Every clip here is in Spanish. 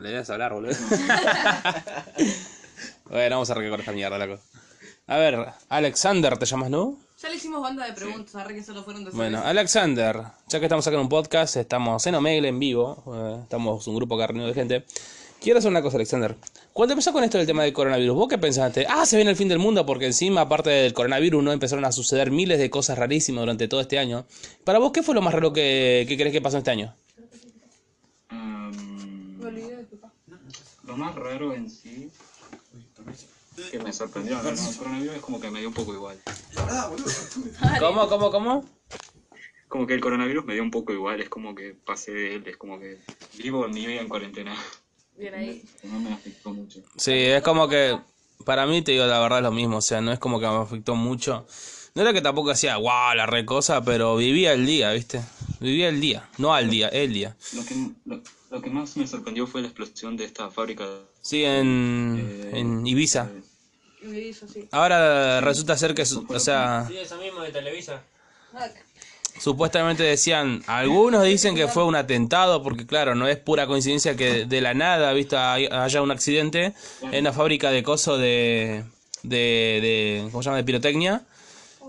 Le debes hablar, boludo. bueno, vamos a arrancar esta mierda, loco. A ver, Alexander, ¿te llamas, no? Ya le hicimos banda de preguntas, arre que solo fueron de Bueno. Alexander, ya que estamos acá en un podcast, estamos en Omegle en vivo, eh, estamos un grupo carnero de gente. Quiero hacer una cosa, Alexander. Cuando empezó con esto del tema del coronavirus, ¿vos qué pensaste? Ah, se viene el fin del mundo porque encima, aparte del coronavirus, no empezaron a suceder miles de cosas rarísimas durante todo este año. Para vos, ¿qué fue lo más raro que, que crees que pasó este año? Lo más raro en sí que me sorprendió, ¿no? el coronavirus es como que me dio un poco igual. ¿Cómo, cómo, cómo? Como que el coronavirus me dio un poco igual, es como que pasé de él, es como que vivo mi vida en cuarentena. Bien ahí. No me afectó mucho. Sí, es como que para mí te digo la verdad es lo mismo, o sea, no es como que me afectó mucho. No era que tampoco hacía guau la re cosa, pero vivía el día, ¿viste? Vivía el día, no al día, el día. Lo que, lo, lo que más me sorprendió fue la explosión de esta fábrica. Sí, en, en Ibiza. eh, Y me hizo así. Ahora resulta ser que, su- o sea, Sí, esa misma de Televisa. Supuestamente decían, algunos dicen que fue un atentado, porque claro, no es pura coincidencia que de la nada, ¿viste? hay- haya un accidente en una fábrica de coso de, de, de, ¿cómo se llama? De pirotecnia.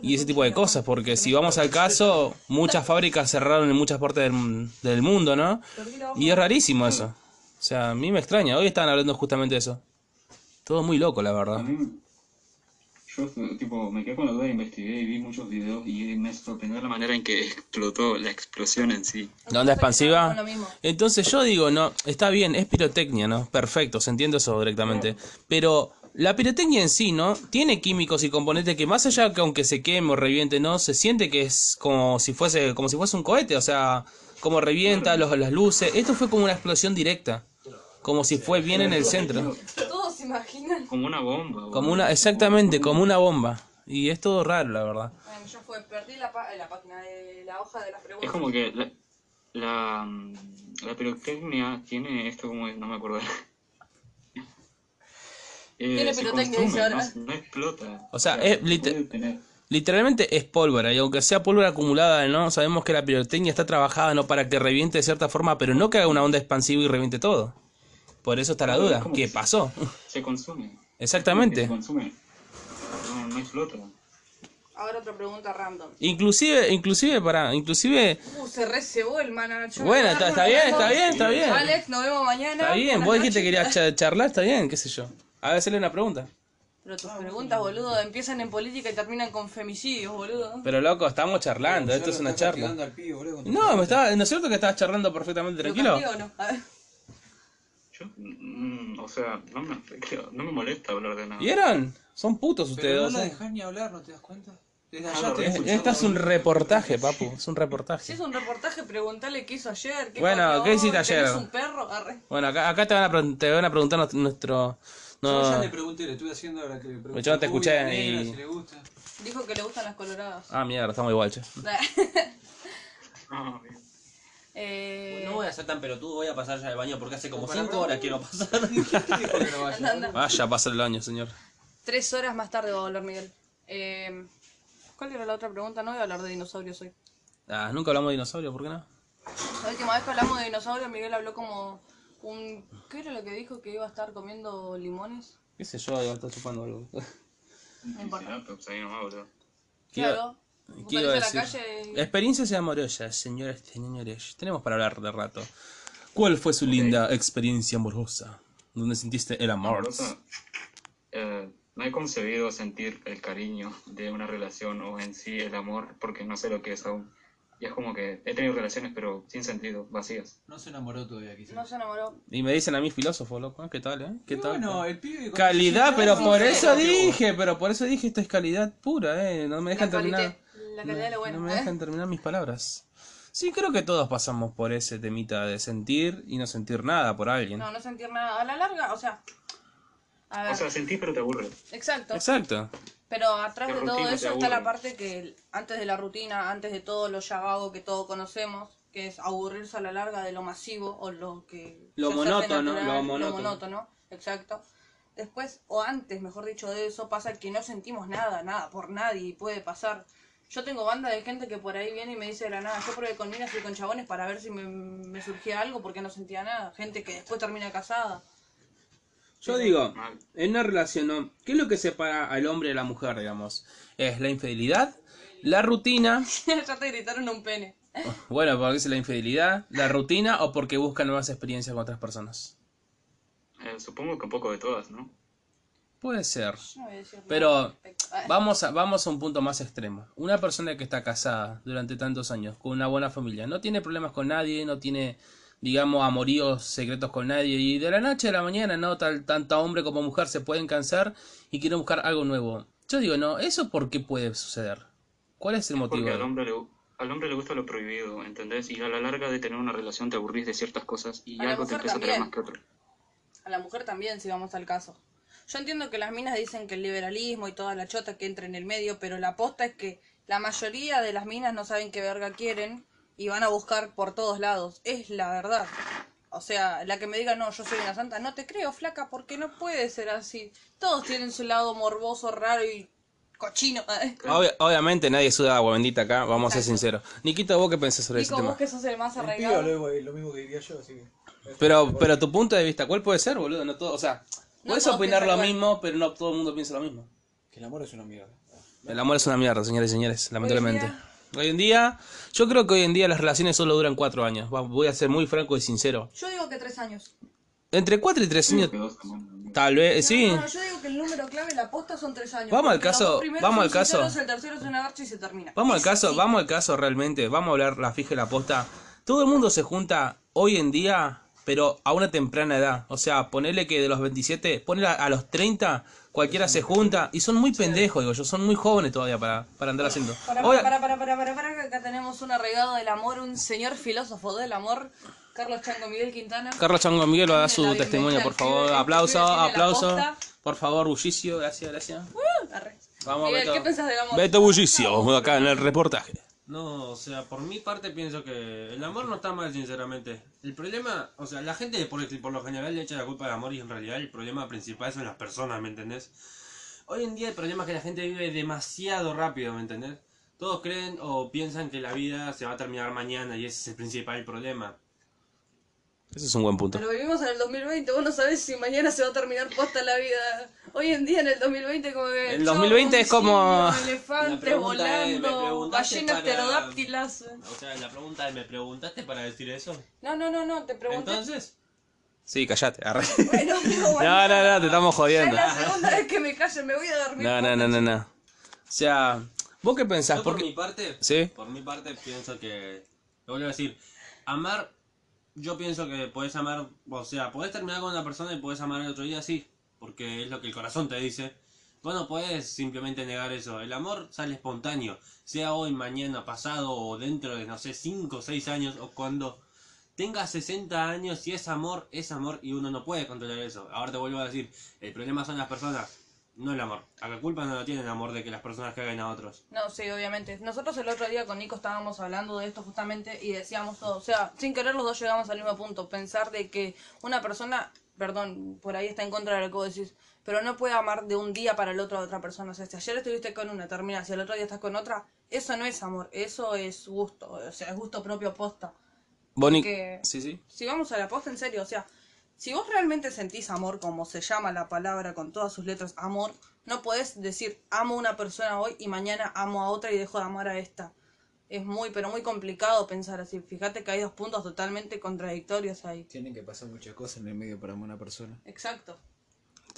Y ese tipo de cosas, porque si vamos al caso, muchas fábricas cerraron en muchas partes del, del mundo, ¿no? Y es rarísimo eso. O sea, a mí me extraña. Hoy estaban hablando justamente de eso. Todo muy loco, la verdad. yo tipo, me quedé con la duda, investigué y vi muchos videos y me sorprendió la manera en que explotó la explosión en sí. ¿La onda expansiva? Entonces yo digo, no, está bien, es pirotecnia, ¿no? Perfecto, se entiende eso directamente. Pero la pirotecnia en sí, ¿no? Tiene químicos y componentes que más allá que aunque se queme o reviente, ¿no? Se siente que es como si fuese, como si fuese un cohete, o sea, como revienta los, las luces. Esto fue como una explosión directa. Como si fue bien en el centro. Todos se imaginan. Como una bomba. Como una, exactamente, como una bomba. Y es todo raro, la verdad. Bueno, ya fue, perdí la, pa- la página de la hoja de las preguntas. Es como que la, la, mm, la pirotecnia tiene esto como, no me acuerdo. Eh, Tiene se pirotecnia, consume, no, ahora. no explota. O sea, es Literalmente es pólvora, y aunque sea pólvora acumulada, ¿no? Sabemos que la pirotecnia está trabajada, ¿no? Para que reviente de cierta forma, pero no que haga una onda expansiva y reviente todo. Por eso está la duda. ¿Qué pasó? Se consume. Se Exactamente. consume. No, no explota. Ahora otra pregunta random. Inclusive, inclusive, para, inclusive... Uh, se recebó el manager. Bueno, está, está bien, está bien, está bien. Alex, nos vemos mañana. Está bien, vos dijiste que querías cha- charlar, está bien, qué sé yo. A ver, hacerle una pregunta. Pero tus preguntas, boludo, empiezan en política y terminan con femicidios, boludo. Pero loco, estamos charlando, esto es una charla. No, me estaba, ¿no es cierto que estabas charlando perfectamente ¿Lo tranquilo? cambió o no? A ver. Yo, mm, o sea, no me, afecta- no me molesta hablar de nada. ¿Vieron? Son putos ustedes. Pero no la sea. dejas ni hablar, ¿no te das cuenta? Desde Ah, allá te. Esto es un reportaje, papu, es un Si reportaje. es un reportaje, preguntale qué hizo ayer. Qué Bueno, ¿qué hiciste ayer? ¿tenés un perro? Arre. Bueno, acá, acá te, van a, te van a preguntar nuestro- nuestro... Yo ya No, le pregunté, le estuve haciendo ahora que le pregunté. Yo no te Uy, escuché la negra, y- si le gusta. Dijo que le gustan las coloradas. ah, mierda, estamos igual, che. Bien. eh, No voy a ser tan pelotudo, voy a pasar ya al baño porque hace como Para 5 mí. horas quiero pasar. ¿Qué dijo que no vaya? anda, anda. Vaya, pasa el año, señor. Tres horas más tarde va a volver Miguel. Eh, ¿Cuál era la otra pregunta? No voy a hablar de dinosaurios hoy. Ah, nunca hablamos de dinosaurios, ¿por qué no? La última vez que hablamos de dinosaurios, Miguel habló como un... ¿Qué era lo que dijo? ¿Que iba a estar comiendo limones? ¿Qué sé yo? Iba a estar chupando algo. No importa. Triceratops, ahí nomás, boludo. ¿Qué iba- Claro. Vos ¿Qué iba a salís a la decir? calle Experiencias amorosas, señoras y señores. Tenemos para hablar de rato. ¿Cuál fue su linda experiencia amorosa? ¿Dónde sentiste el amor? Amorosa, eh, no he concebido sentir el cariño de una relación o en sí el amor porque no sé lo que es aún. Y es como que he tenido relaciones pero sin sentido, vacías. No se enamoró todavía, quizás. No se enamoró. Y me dicen a mí filósofo, loco. ¿Qué tal, eh? ¿Qué Y tal? bueno, el pibe Calidad, 17 pero por no eso dije, pero por eso dije esto es calidad pura, eh. No me dejan La terminar. La calidad de lo bueno. No me ¿eh? dejan terminar mis palabras. Sí, creo que todos pasamos por ese temita de sentir y no sentir nada por alguien. No, no sentir nada. A la larga, o sea... A ver, O sea, sentí pero te aburre. exacto. Exacto. Pero atrás de todo eso está la parte que antes de la rutina, antes de todo lo ya vago que todos conocemos, que es aburrirse a la larga de lo masivo o lo que... Lo monótono, natural, lo monótono. monótono, exacto. Después, o antes, mejor dicho, de eso pasa que no sentimos nada, nada por nadie y puede pasar Yo tengo banda de gente que por ahí viene y me dice de la nada, yo probé con minas y con chabones para ver si me, me surgía algo porque no sentía nada. Gente que después termina casada. Yo digo, Mal. en una relación. ¿qué es lo que separa al hombre de la mujer, digamos? ¿Es la infidelidad? ¿La rutina? ya te gritaron un pene. Bueno, porque es la infidelidad, la rutina o porque busca nuevas experiencias con otras personas. Eh, supongo que un poco de todas, ¿no? Puede ser. Pero vamos a, vamos a un punto más extremo. Una persona que está casada durante tantos años, con una buena familia, no tiene problemas con nadie, no tiene, digamos, amoríos secretos con nadie, y de la noche a la mañana, ¿no? Tal, tanto hombre como mujer se pueden cansar y quieren buscar algo nuevo. Yo digo, no, ¿eso por qué puede suceder? ¿Cuál es el motivo? Porque al hombre, le, al hombre le gusta lo prohibido, ¿entendés? Y a la larga de tener una relación te aburrís de ciertas cosas y A la algo te mujer empieza a traer también. más que otro. A la mujer también, si vamos al caso. Yo entiendo que las minas dicen que el liberalismo y toda la chota que entra en el medio, pero la aposta es que la mayoría de las minas no saben qué verga quieren y van a buscar por todos lados. Es la verdad. O sea, la que me diga, no, yo soy una santa, no te creo, flaca, porque no puede ser así. Todos tienen su lado morboso, raro y cochino. Obvia- obviamente nadie suda agua bendita acá, vamos a ser sinceros. Nikito, ¿vos qué pensás sobre ese Nico, tema? que sos el más arraigado. lo, lo mismo que diría yo, así que. Pero, pero tu punto de vista, ¿cuál puede ser, boludo? No todo, o sea, puedes opinar lo mismo, pero no todo el mundo piensa lo mismo. Que el amor es una mierda. El amor es una mierda, señores y señores, lamentablemente. Hoy en día, yo creo que hoy en día las relaciones solo duran cuatro años. Voy a ser muy franco y sincero. Yo digo que tres años. Entre cuatro y tres años, tal vez, sí. No, no, yo digo que el número clave, la posta son tres años. Vamos al caso, vamos al caso. sinceros, El tercero es una garcha y se termina. Vamos al caso, vamos al caso realmente. Vamos a hablar la fija y la posta. Todo el mundo se junta hoy en día, pero a una temprana edad. O sea, ponerle que de los 27, ponerle a, a los 30, cualquiera se junta. Y son muy pendejos, digo yo, son muy jóvenes todavía para, para andar haciendo. Para, para, para, para, para, para, que acá tenemos un arregado del amor, un señor filósofo del amor, Carlos Chango Miguel Quintana. Carlos Chango Miguel va a dar su testimonio, por favor. Aplauso, aplauso. Por favor, bullicio, gracias, gracias. Arre. Vamos, Miguel, Beto. ¿qué pensás del amor? Beto Bullicio, acá en el reportaje. No, o sea, por mi parte pienso que el amor no está mal, sinceramente. El problema, o sea, la gente por, por lo general le echa la culpa al amor y en realidad el problema principal son las personas, ¿me entendés? Hoy en día el problema es que la gente vive demasiado rápido, ¿me entendés? Todos creen o piensan que la vida se va a terminar mañana y ese es el principal problema. Ese es un buen punto. Pero vivimos en el 2020, vos no sabés si mañana se va a terminar posta la vida. Hoy en día en el 2020 como que... El 2020 es como- Elefantes es, ¿me volando, ballenas para- pterodáctilas. O sea, la pregunta es, ¿me preguntaste para decir eso? No, no, no, no, te pregunté... Entonces, Sí, callate. arre. Bueno, bueno. No, no, no, te estamos Es jodiendo. la segunda vez que me callo, me voy a dormir. No, no, no, no, no. O sea, ¿vos qué pensás? yo por Porque... mi parte, Sí. por mi parte pienso que, lo vuelvo a decir, amar, yo pienso que puedes amar, o sea, puedes terminar con una persona y puedes amar el otro día, sí, porque es lo que el corazón te dice. Vos no puedes simplemente negar eso. El amor sale espontáneo, sea hoy, mañana, pasado o dentro de, no sé, 5 o 6 años o cuando tengas 60 años, si es amor, es amor y uno no puede controlar eso. Ahora te vuelvo a decir, el problema son las personas, no el amor. A la culpa no la tiene el amor de que las personas caguen a otros. No, sí, obviamente. Nosotros el otro día con Nico estábamos hablando de esto justamente y decíamos todo. O sea, sin querer los dos llegamos al mismo punto. Pensar de que una persona, perdón, por ahí está en contra de lo que vos decís, pero no puede amar de un día para el otro a otra persona. O sea, si ayer estuviste con una, terminas y el otro día estás con otra, eso no es amor, eso es gusto. O sea, es gusto propio posta. Boni... Porque- Sí, sí. Si vamos a la posta en serio, o sea, si vos realmente sentís amor, como se llama la palabra con todas sus letras, amor, no podés decir amo a una persona hoy y mañana amo a otra y dejo de amar a esta. Es muy, pero muy complicado pensar así. Fíjate que hay dos puntos totalmente contradictorios ahí. Tienen que pasar muchas cosas en el medio para amar a una persona. Exacto.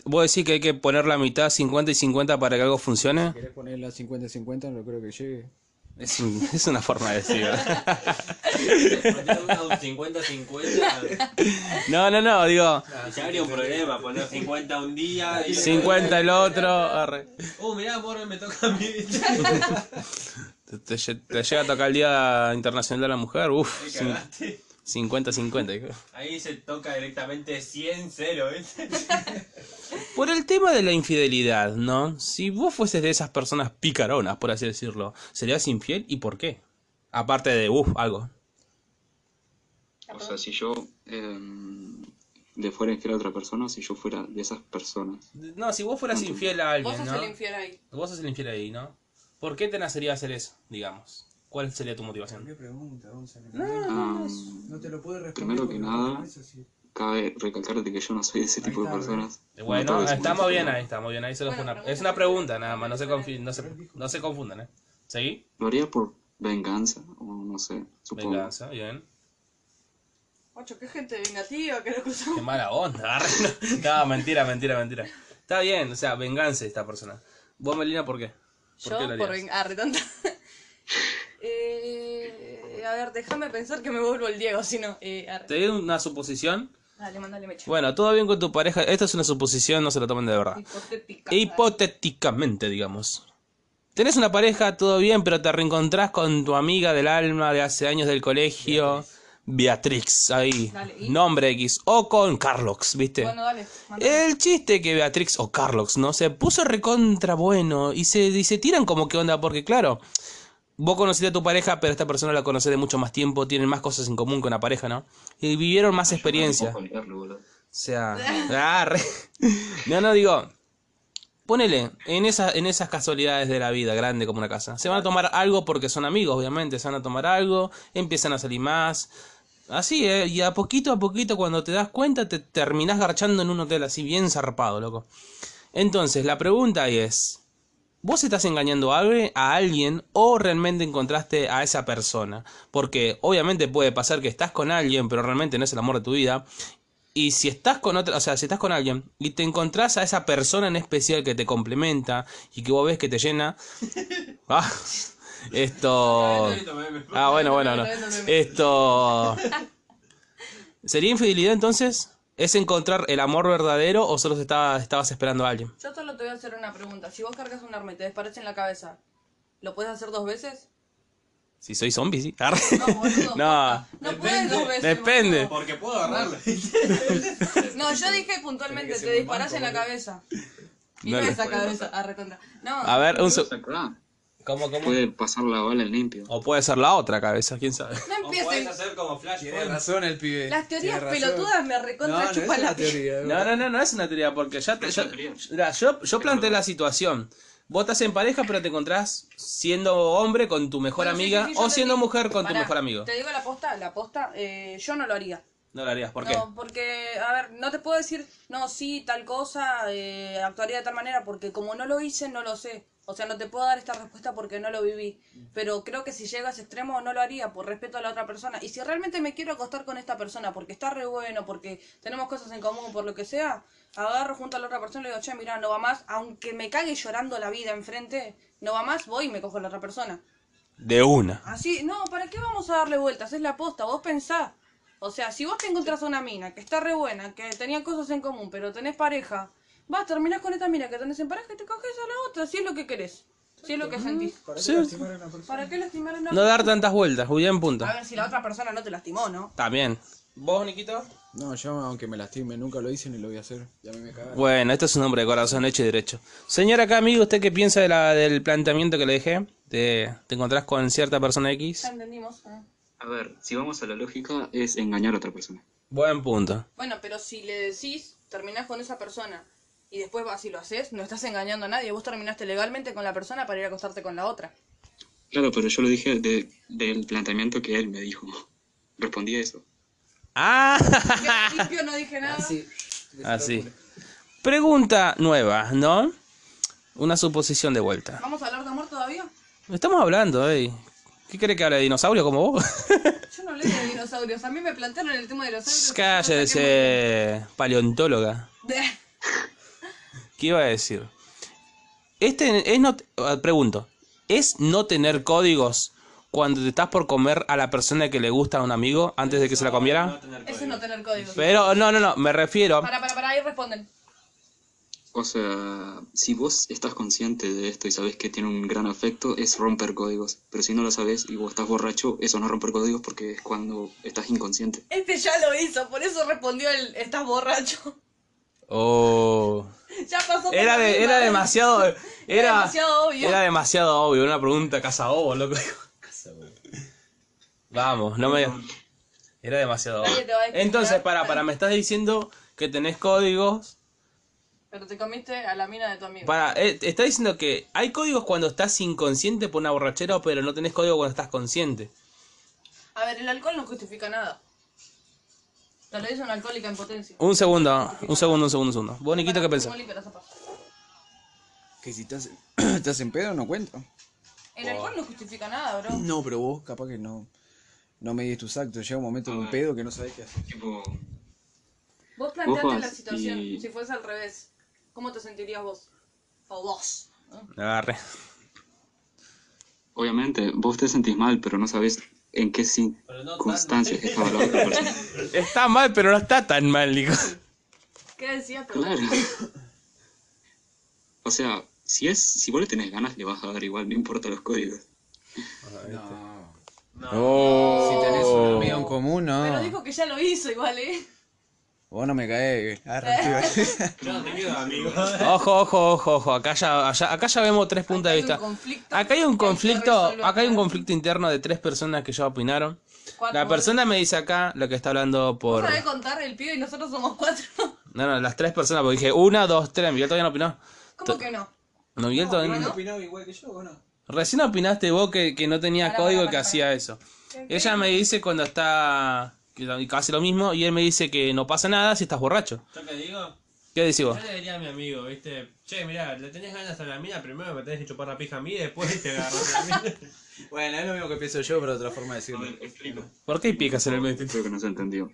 ¿Vos decís que hay que poner la mitad 50 y 50 para que algo funcione? ¿Querés ponerla 50-50? No creo que llegue. Es, un- es una forma de decir. Un 50-50 No, no, no, digo ya habría un problema, poner 50 un día y... 50 el otro. arre. Oh, mirá, amor, me toca a mí. Te, te te llega a tocar el Día Internacional de la Mujer, uff. 50-50. Ahí se toca directamente 100-0, ¿viste? Por el tema de la infidelidad, ¿no? Si vos fueses de esas personas picaronas, por así decirlo, ¿serías infiel y por qué? Aparte de, uff, algo. O sea, si yo eh, le fuera infiel a otra persona, si yo fuera de esas personas. No, si vos fueras infiel a alguien, Vos sos ¿no? el infiel ahí. Vos sos el infiel ahí, ¿no? ¿Por qué te nacería hacer eso, digamos? ¿Cuál sería tu motivación? ¿Qué pregunta, Gonzalo? Ah, No te lo puede responder. Primero que nada, no cabe recalcarte que yo no soy de ese Ahí tipo de personas. Bueno, No todo estamos bien ahí, estamos bien ahí. Solo fue Bueno, una, es una pregunta nada más, no se, confi- no se, no se confundan, ¿eh? ¿Seguí? Lo haría por venganza, o no sé, supongo. Venganza, bien. Ocho, qué gente vengativa, que lo que Qué mala onda. No, No, mentira, mentira, mentira. Está bien, o sea, venganza esta persona. ¿Vos, Melina, por qué? ¿Por Yo qué lo por harías? ah, eh, ver, déjame pensar que me vuelvo el Diego, si no. Eh. Te doy una suposición. Dale, mandale mecha. Bueno, todo bien con tu pareja. Esta es una suposición, no se lo tomen de verdad. Hipotética. Hipotéticamente, digamos. Tenés una pareja, todo bien, pero te reencontrás con tu amiga del alma de hace años del colegio. Beatrix, ahí. Dale, ¿y? Nombre X. O con Carlox, ¿viste? Bueno, dale. El chiste que Beatrix o Carlox, ¿no? Se puso recontra bueno y se, y se tiran como que onda, porque claro, vos conociste a tu pareja, pero esta persona la conocés de mucho más tiempo, tienen más cosas en común que una pareja, ¿no? Y vivieron más experiencia. O sea, ah, re- no, no digo, ponele en esas, en esas casualidades de la vida, grande como una casa. Se van a tomar algo porque son amigos, obviamente, se van a tomar algo, empiezan a salir más. Así, ¿eh? Y a poquito a poquito, cuando te das cuenta, te terminás garchando en un hotel así, bien zarpado, loco. Entonces, la pregunta ahí es, ¿vos estás engañando a alguien, o realmente encontraste a esa persona? Porque obviamente puede pasar que estás con alguien, pero realmente no es el amor de tu vida. Y si estás con otra, o sea, si estás con alguien y te encontrás a esa persona en especial que te complementa y que vos ves que te llena. Ah, esto. Ah, bueno, bueno, no. Esto. ¿Sería infidelidad entonces? ¿Es encontrar el amor verdadero o solo estaba, estabas esperando a alguien? Yo solo te voy a hacer una pregunta. Si vos cargas un arma y te desparece en la cabeza, ¿lo puedes hacer dos veces? Si soy zombie, sí. Arre. No, boludo. No. No puedes dos veces. Depende. Porque puedo agarrarlo. No, yo dije puntualmente, te disparás banco, en la boludo. cabeza. Y No no esa cabeza. Ah, recontra. No, A ver, un Pero se- acá ¿Cómo, cómo? Puede pasar la bala en limpio. O puede ser la otra cabeza, quién sabe. no O puedes empiecen. hacer como Flash. Tiene razón el pibe. Las teorías pelotudas me No, recontra no es chupan la piel. teoría. No, no, no, no es una teoría, porque ya te, yo, yo, yo planteé la situación. Vos estás en pareja, pero te encontrás siendo hombre con tu mejor Bueno, amiga sí, sí, yo o siendo digo. mujer con tu mejor amigo. Te digo la posta, la posta, eh, yo no lo haría. No lo harías, ¿por qué? No, porque, a ver, no te puedo decir, no, sí, tal cosa, eh, actuaría de tal manera, porque como no lo hice, no lo sé. O sea, no te puedo dar esta respuesta porque no lo viví. Pero creo que si llega a ese extremo, no lo haría por respeto a la otra persona. Y si realmente me quiero acostar con esta persona porque está re bueno, porque tenemos cosas en común, por lo que sea, agarro junto a la otra persona y le digo, che, mira, no va más, aunque me cague llorando la vida enfrente, no va más, voy y me cojo a la otra persona. De una. Así, no, ¿para qué vamos a darle vueltas? Es la posta, vos pensá. O sea, si vos te encontrás a una mina que está re buena, que tenía cosas en común, pero tenés pareja, vas, terminás con esta mina que tenés en pareja y te coges a la otra, si es lo que querés. Si es lo que sentís. ¿Para qué Sí. lastimar a una persona? ¿Para qué lastimar a una No dar tantas vueltas, muy bien punto. A ver si la otra persona no te lastimó, ¿no? También. ¿Vos, Niquito? No, yo aunque me lastime, nunca lo hice ni lo voy a hacer. Ya me cagaron. Bueno, este es un hombre de corazón hecho y derecho. Señor acá, amigo, ¿usted qué piensa de la, del planteamiento que le dejé? De, ¿Te encontrás con cierta persona X? Ya entendimos. ah. A ver, si vamos a la lógica, es engañar a otra persona. Buen punto. Bueno, pero si le decís, terminás con esa persona y después vas y lo haces, no estás engañando a nadie. Vos terminaste legalmente con la persona para ir a acostarte con la otra. Claro, pero yo lo dije de- del planteamiento que él me dijo. Respondí a eso. ¡Ah! Yo limpio no dije nada. Así. Pregunta nueva, ¿no? Una suposición de vuelta. ¿Vamos a hablar de amor todavía? Estamos hablando, ey. ¿Qué cree que hable de dinosaurio como vos? Yo no leo de dinosaurios. A mí me plantearon el tema de dinosaurios. Cállese, paleontóloga. ¿Qué iba a decir? Este es no. ah, Pregunto. ¿Es no tener códigos cuando te estás por comer a la persona que le gusta a un amigo antes de que se la comiera? Eso es no tener código. Pero, no, no, no. Me refiero. Para, para, para, ahí responden. O sea, si vos estás consciente de esto y sabes que tiene un gran afecto, es romper códigos. Pero si no lo sabes y vos estás borracho, eso no es romper códigos porque es cuando estás inconsciente. Este ya lo hizo, por eso respondió el estás borracho. Oh. ya pasó por Era, de, era demasiado. Era, demasiado obvio. Era demasiado obvio. Una pregunta casabobo, loco. Vamos, no me. Era demasiado obvio. Entonces, para, para, me estás diciendo que tenés códigos Pero te comiste a la mina de tu amigo. Para, eh, está diciendo que hay códigos cuando estás inconsciente por una borrachera, pero no tenés código cuando estás consciente. A ver, el alcohol no justifica nada. Te lo dice una alcohólica en potencia. Un segundo, un segundo, un segundo, un segundo. ¿Vos, Niquito, qué pensás? ¿cómo limpia la? Que si estás, estás en pedo no cuento. El alcohol no justifica nada, bro. No, pero vos capaz que no, no medís tus actos. Llega un momento de un pedo que no sabés qué hacer. Tipo, Vos planteate Vos la situación, y- si fuese al revés. ¿Cómo te sentirías vos? O vos. ¿no? Agarre. obviamente, vos te sentís mal, pero no sabés en qué no circunstancias estaba la otra persona. Está mal, pero no está tan mal, Nico. ¿Qué? Perdón? Claro. O sea, si es, si vos le tenés ganas, le vas a dar igual, no importa los códigos. No. No. Oh. Si tenés un amigo en común, no. Pero dijo que ya lo hizo igual, ¿eh? Vos no me caes. Arre, Yo no te quiero, amigo. Ojo, ojo, ojo, ojo. Acá ya, allá- acá ya vemos tres puntos de Acá hay un vista. conflicto Acá hay un conflicto, acá hay un conflicto interno de tres personas que ya opinaron. La persona me dice acá lo que está hablando ¿Vos por... sabés contar el pibe y nosotros somos cuatro? No, no, las tres personas, porque dije una, dos, tres. Miguel todavía no opinó. ¿Cómo que no? No, Miguel todavía no. opinaba igual que yo o no? Recién opinaste vos que, que no tenía código que hacía eso. ¿Qué- Ella me dice cuando está... que lo- mismo y él me dice que no pasa nada si estás borracho. ¿Yo qué digo? ¿Qué decís vos? Yo le diría a mi amigo, ¿viste? Che, mirá, le tenés ganas a la mina, primero me tenés que chupar la pija a mí y después te agarras a la mina. Bueno, es lo mismo que pienso yo, pero otra forma de decirlo. explico. ¿Por qué hay picas en el medio? Creo que no se entendió.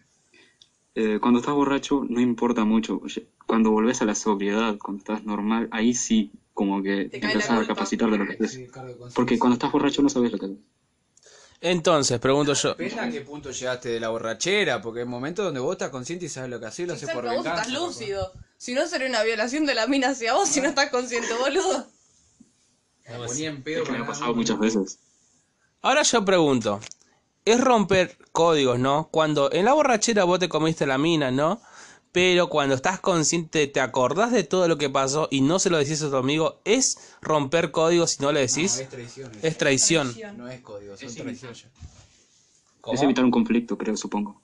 Eh, cuando estás borracho no importa mucho. Cuando volvés a la sobriedad, cuando estás normal, ahí sí como que empezás a culpa. capacitar de lo que haces. De. Porque cuando estás borracho no sabes lo que haces. Entonces, pregunto yo. Depende a qué punto llegaste de la borrachera, porque hay momentos donde vos estás consciente y sabes lo que haces, lo haces por vos venganza. estás lúcido. Si no, sería una violación de la mina hacia vos si no estás consciente, boludo. Me ponía en pedo Es que me ha pasado muchas veces. Ahora yo pregunto, es romper códigos, ¿no? Cuando en la borrachera vos te comiste la mina, ¿no? Pero cuando estás consciente, te acordás de todo lo que pasó y no se lo decís a tu amigo, ¿es romper códigos si no le No, decís? es traición. Es traición. No es código, son Es traición ya. Es evitar un conflicto, creo, supongo.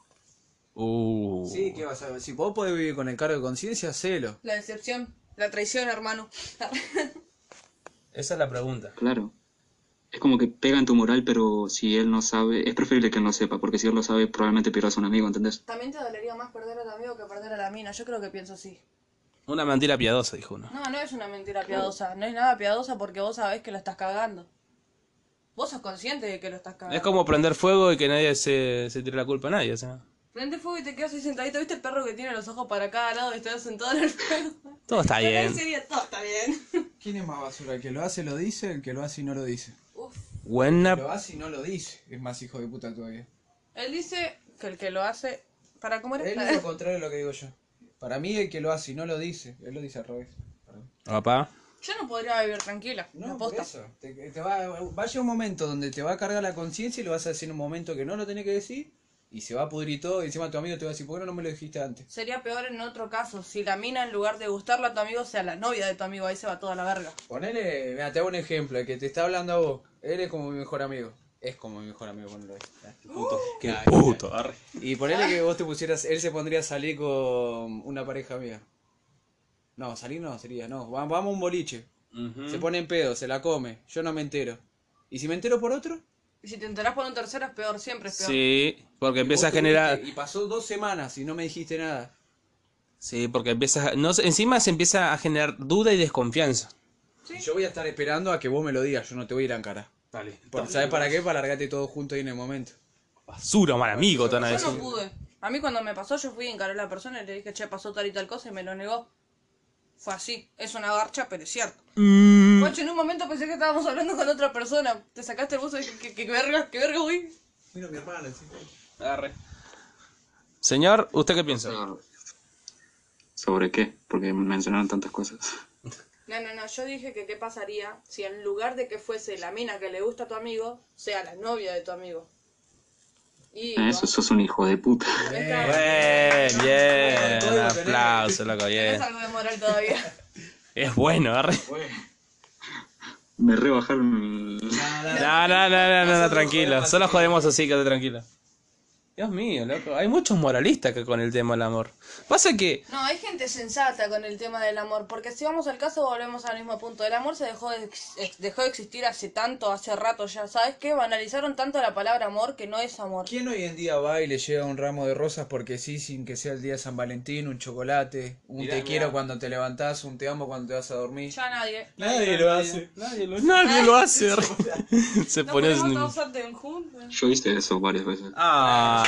Uh. Sí, ¿qué vas a ver? Si vos podés vivir con el cargo de conciencia, hacelo. La decepción, la traición, hermano. Esa es la pregunta. Claro. Es como que pega en tu moral, pero si él no sabe, es preferible que él no sepa, porque si él lo sabe, probablemente pierdas a un amigo, ¿entendés? También te dolería más perder a tu amigo que perder a la mina. Yo creo que pienso así. Una mentira piadosa, dijo uno. No, no es una mentira piadosa. No es nada piadosa porque vos sabés que lo estás cagando. Vos sos consciente de que lo estás cagando. Es como prender fuego y que nadie se, se tire la culpa a nadie, o sea. Prende fuego y te quedas ahí sentadito. ¿Viste el perro que tiene los ojos para cada lado y está sentado en el fuego? Todo está bien. sería todo está bien. ¿Quién es más basura? ¿El que lo hace lo dice? ¿El que lo hace y no lo dice? Buena. Lo hace y no lo dice. Es más hijo de puta todavía. Él dice que el que lo hace. ¿Para cómo Él era? es lo contrario de lo que digo yo. Para mí el que lo hace y no lo dice. Él lo dice al revés. Perdón. Papá. Yo no podría vivir tranquila. No, por eso. Te, te va, va a llegar un momento donde te va a cargar la conciencia y lo vas a decir en un momento que no lo tenés que decir. Y se va a pudrir todo. Y encima tu amigo te va a decir, ¿por qué no me lo dijiste antes? Sería peor en otro caso. Si la mina, en lugar de gustarle a tu amigo, sea la novia de tu amigo. Ahí se va toda la verga. Ponele, mira, te hago un ejemplo. El que te está hablando a vos. Él es como mi mejor amigo. Es como mi mejor amigo, ponelo ahí. Qué puto, arre. Y ponele que vos te pusieras, él se pondría a salir con una pareja mía. No, salir no sería, no. Va- Vamos a un boliche. Se pone en pedo, se la come. Yo no me entero. ¿Y si me entero por otro? Y si te enterás por un tercero, es peor. Siempre es peor. Sí, porque empieza a generar. Y pasó dos semanas y no me dijiste nada. Sí, porque empieza. a- No, sé, encima se empieza a generar duda y desconfianza. Sí. Yo voy a estar esperando a que vos me lo digas, yo no te voy a ir a encarar. Dale. Por- ¿Sabes para qué? Para largarte todo junto ahí en el momento. Basura, mal amigo, te van a Yo no pude. A mí cuando me pasó, yo fui encaré a la persona y le dije, che, pasó tal y tal cosa y me lo negó. Fue así. Es una garcha, pero es cierto. Mm, Guacho, en un momento pensé que estábamos hablando con otra persona. Te sacaste el buzo y dije, ¿qué, qué verga? ¿Qué verga, güey? Mira mi hermana, sí. Agarre. Señor, ¿usted qué piensa? ¿Sobre qué? Porque mencionaron tantas cosas. No, no, no. Yo dije que qué pasaría si en lugar de que fuese la mina que le gusta a tu amigo, sea la novia de tu amigo. Y... Ah, Eso, sos un hijo de puta. Bien, bien. Aplauso, loco, bien. algo de moral todavía. Es bueno, agarre. Me rebajaron el... No, no, no, no, no, no, tranquilo. Solo jodemos así, quédate tranquilo. Dios mío, loco. Hay muchos moralistas que con el tema del amor. Pasa que. No, hay gente sensata con el tema del amor, porque si vamos al caso volvemos al mismo punto. El amor se dejó de, dejó de existir hace tanto, hace rato ya. ¿Sabes qué? Banalizaron tanto la palabra amor que no es amor. ¿Quién hoy en día va y le lleva un ramo de rosas porque sí, sin que sea el día de San Valentín, un chocolate, un Mirá, te mirá. quiero cuando te levantás, un te amo cuando te vas a dormir? Ya nadie. Nadie lo hace. Nadie lo, nadie lo hace. Se No pone. Yo viste eso varias veces. Ah,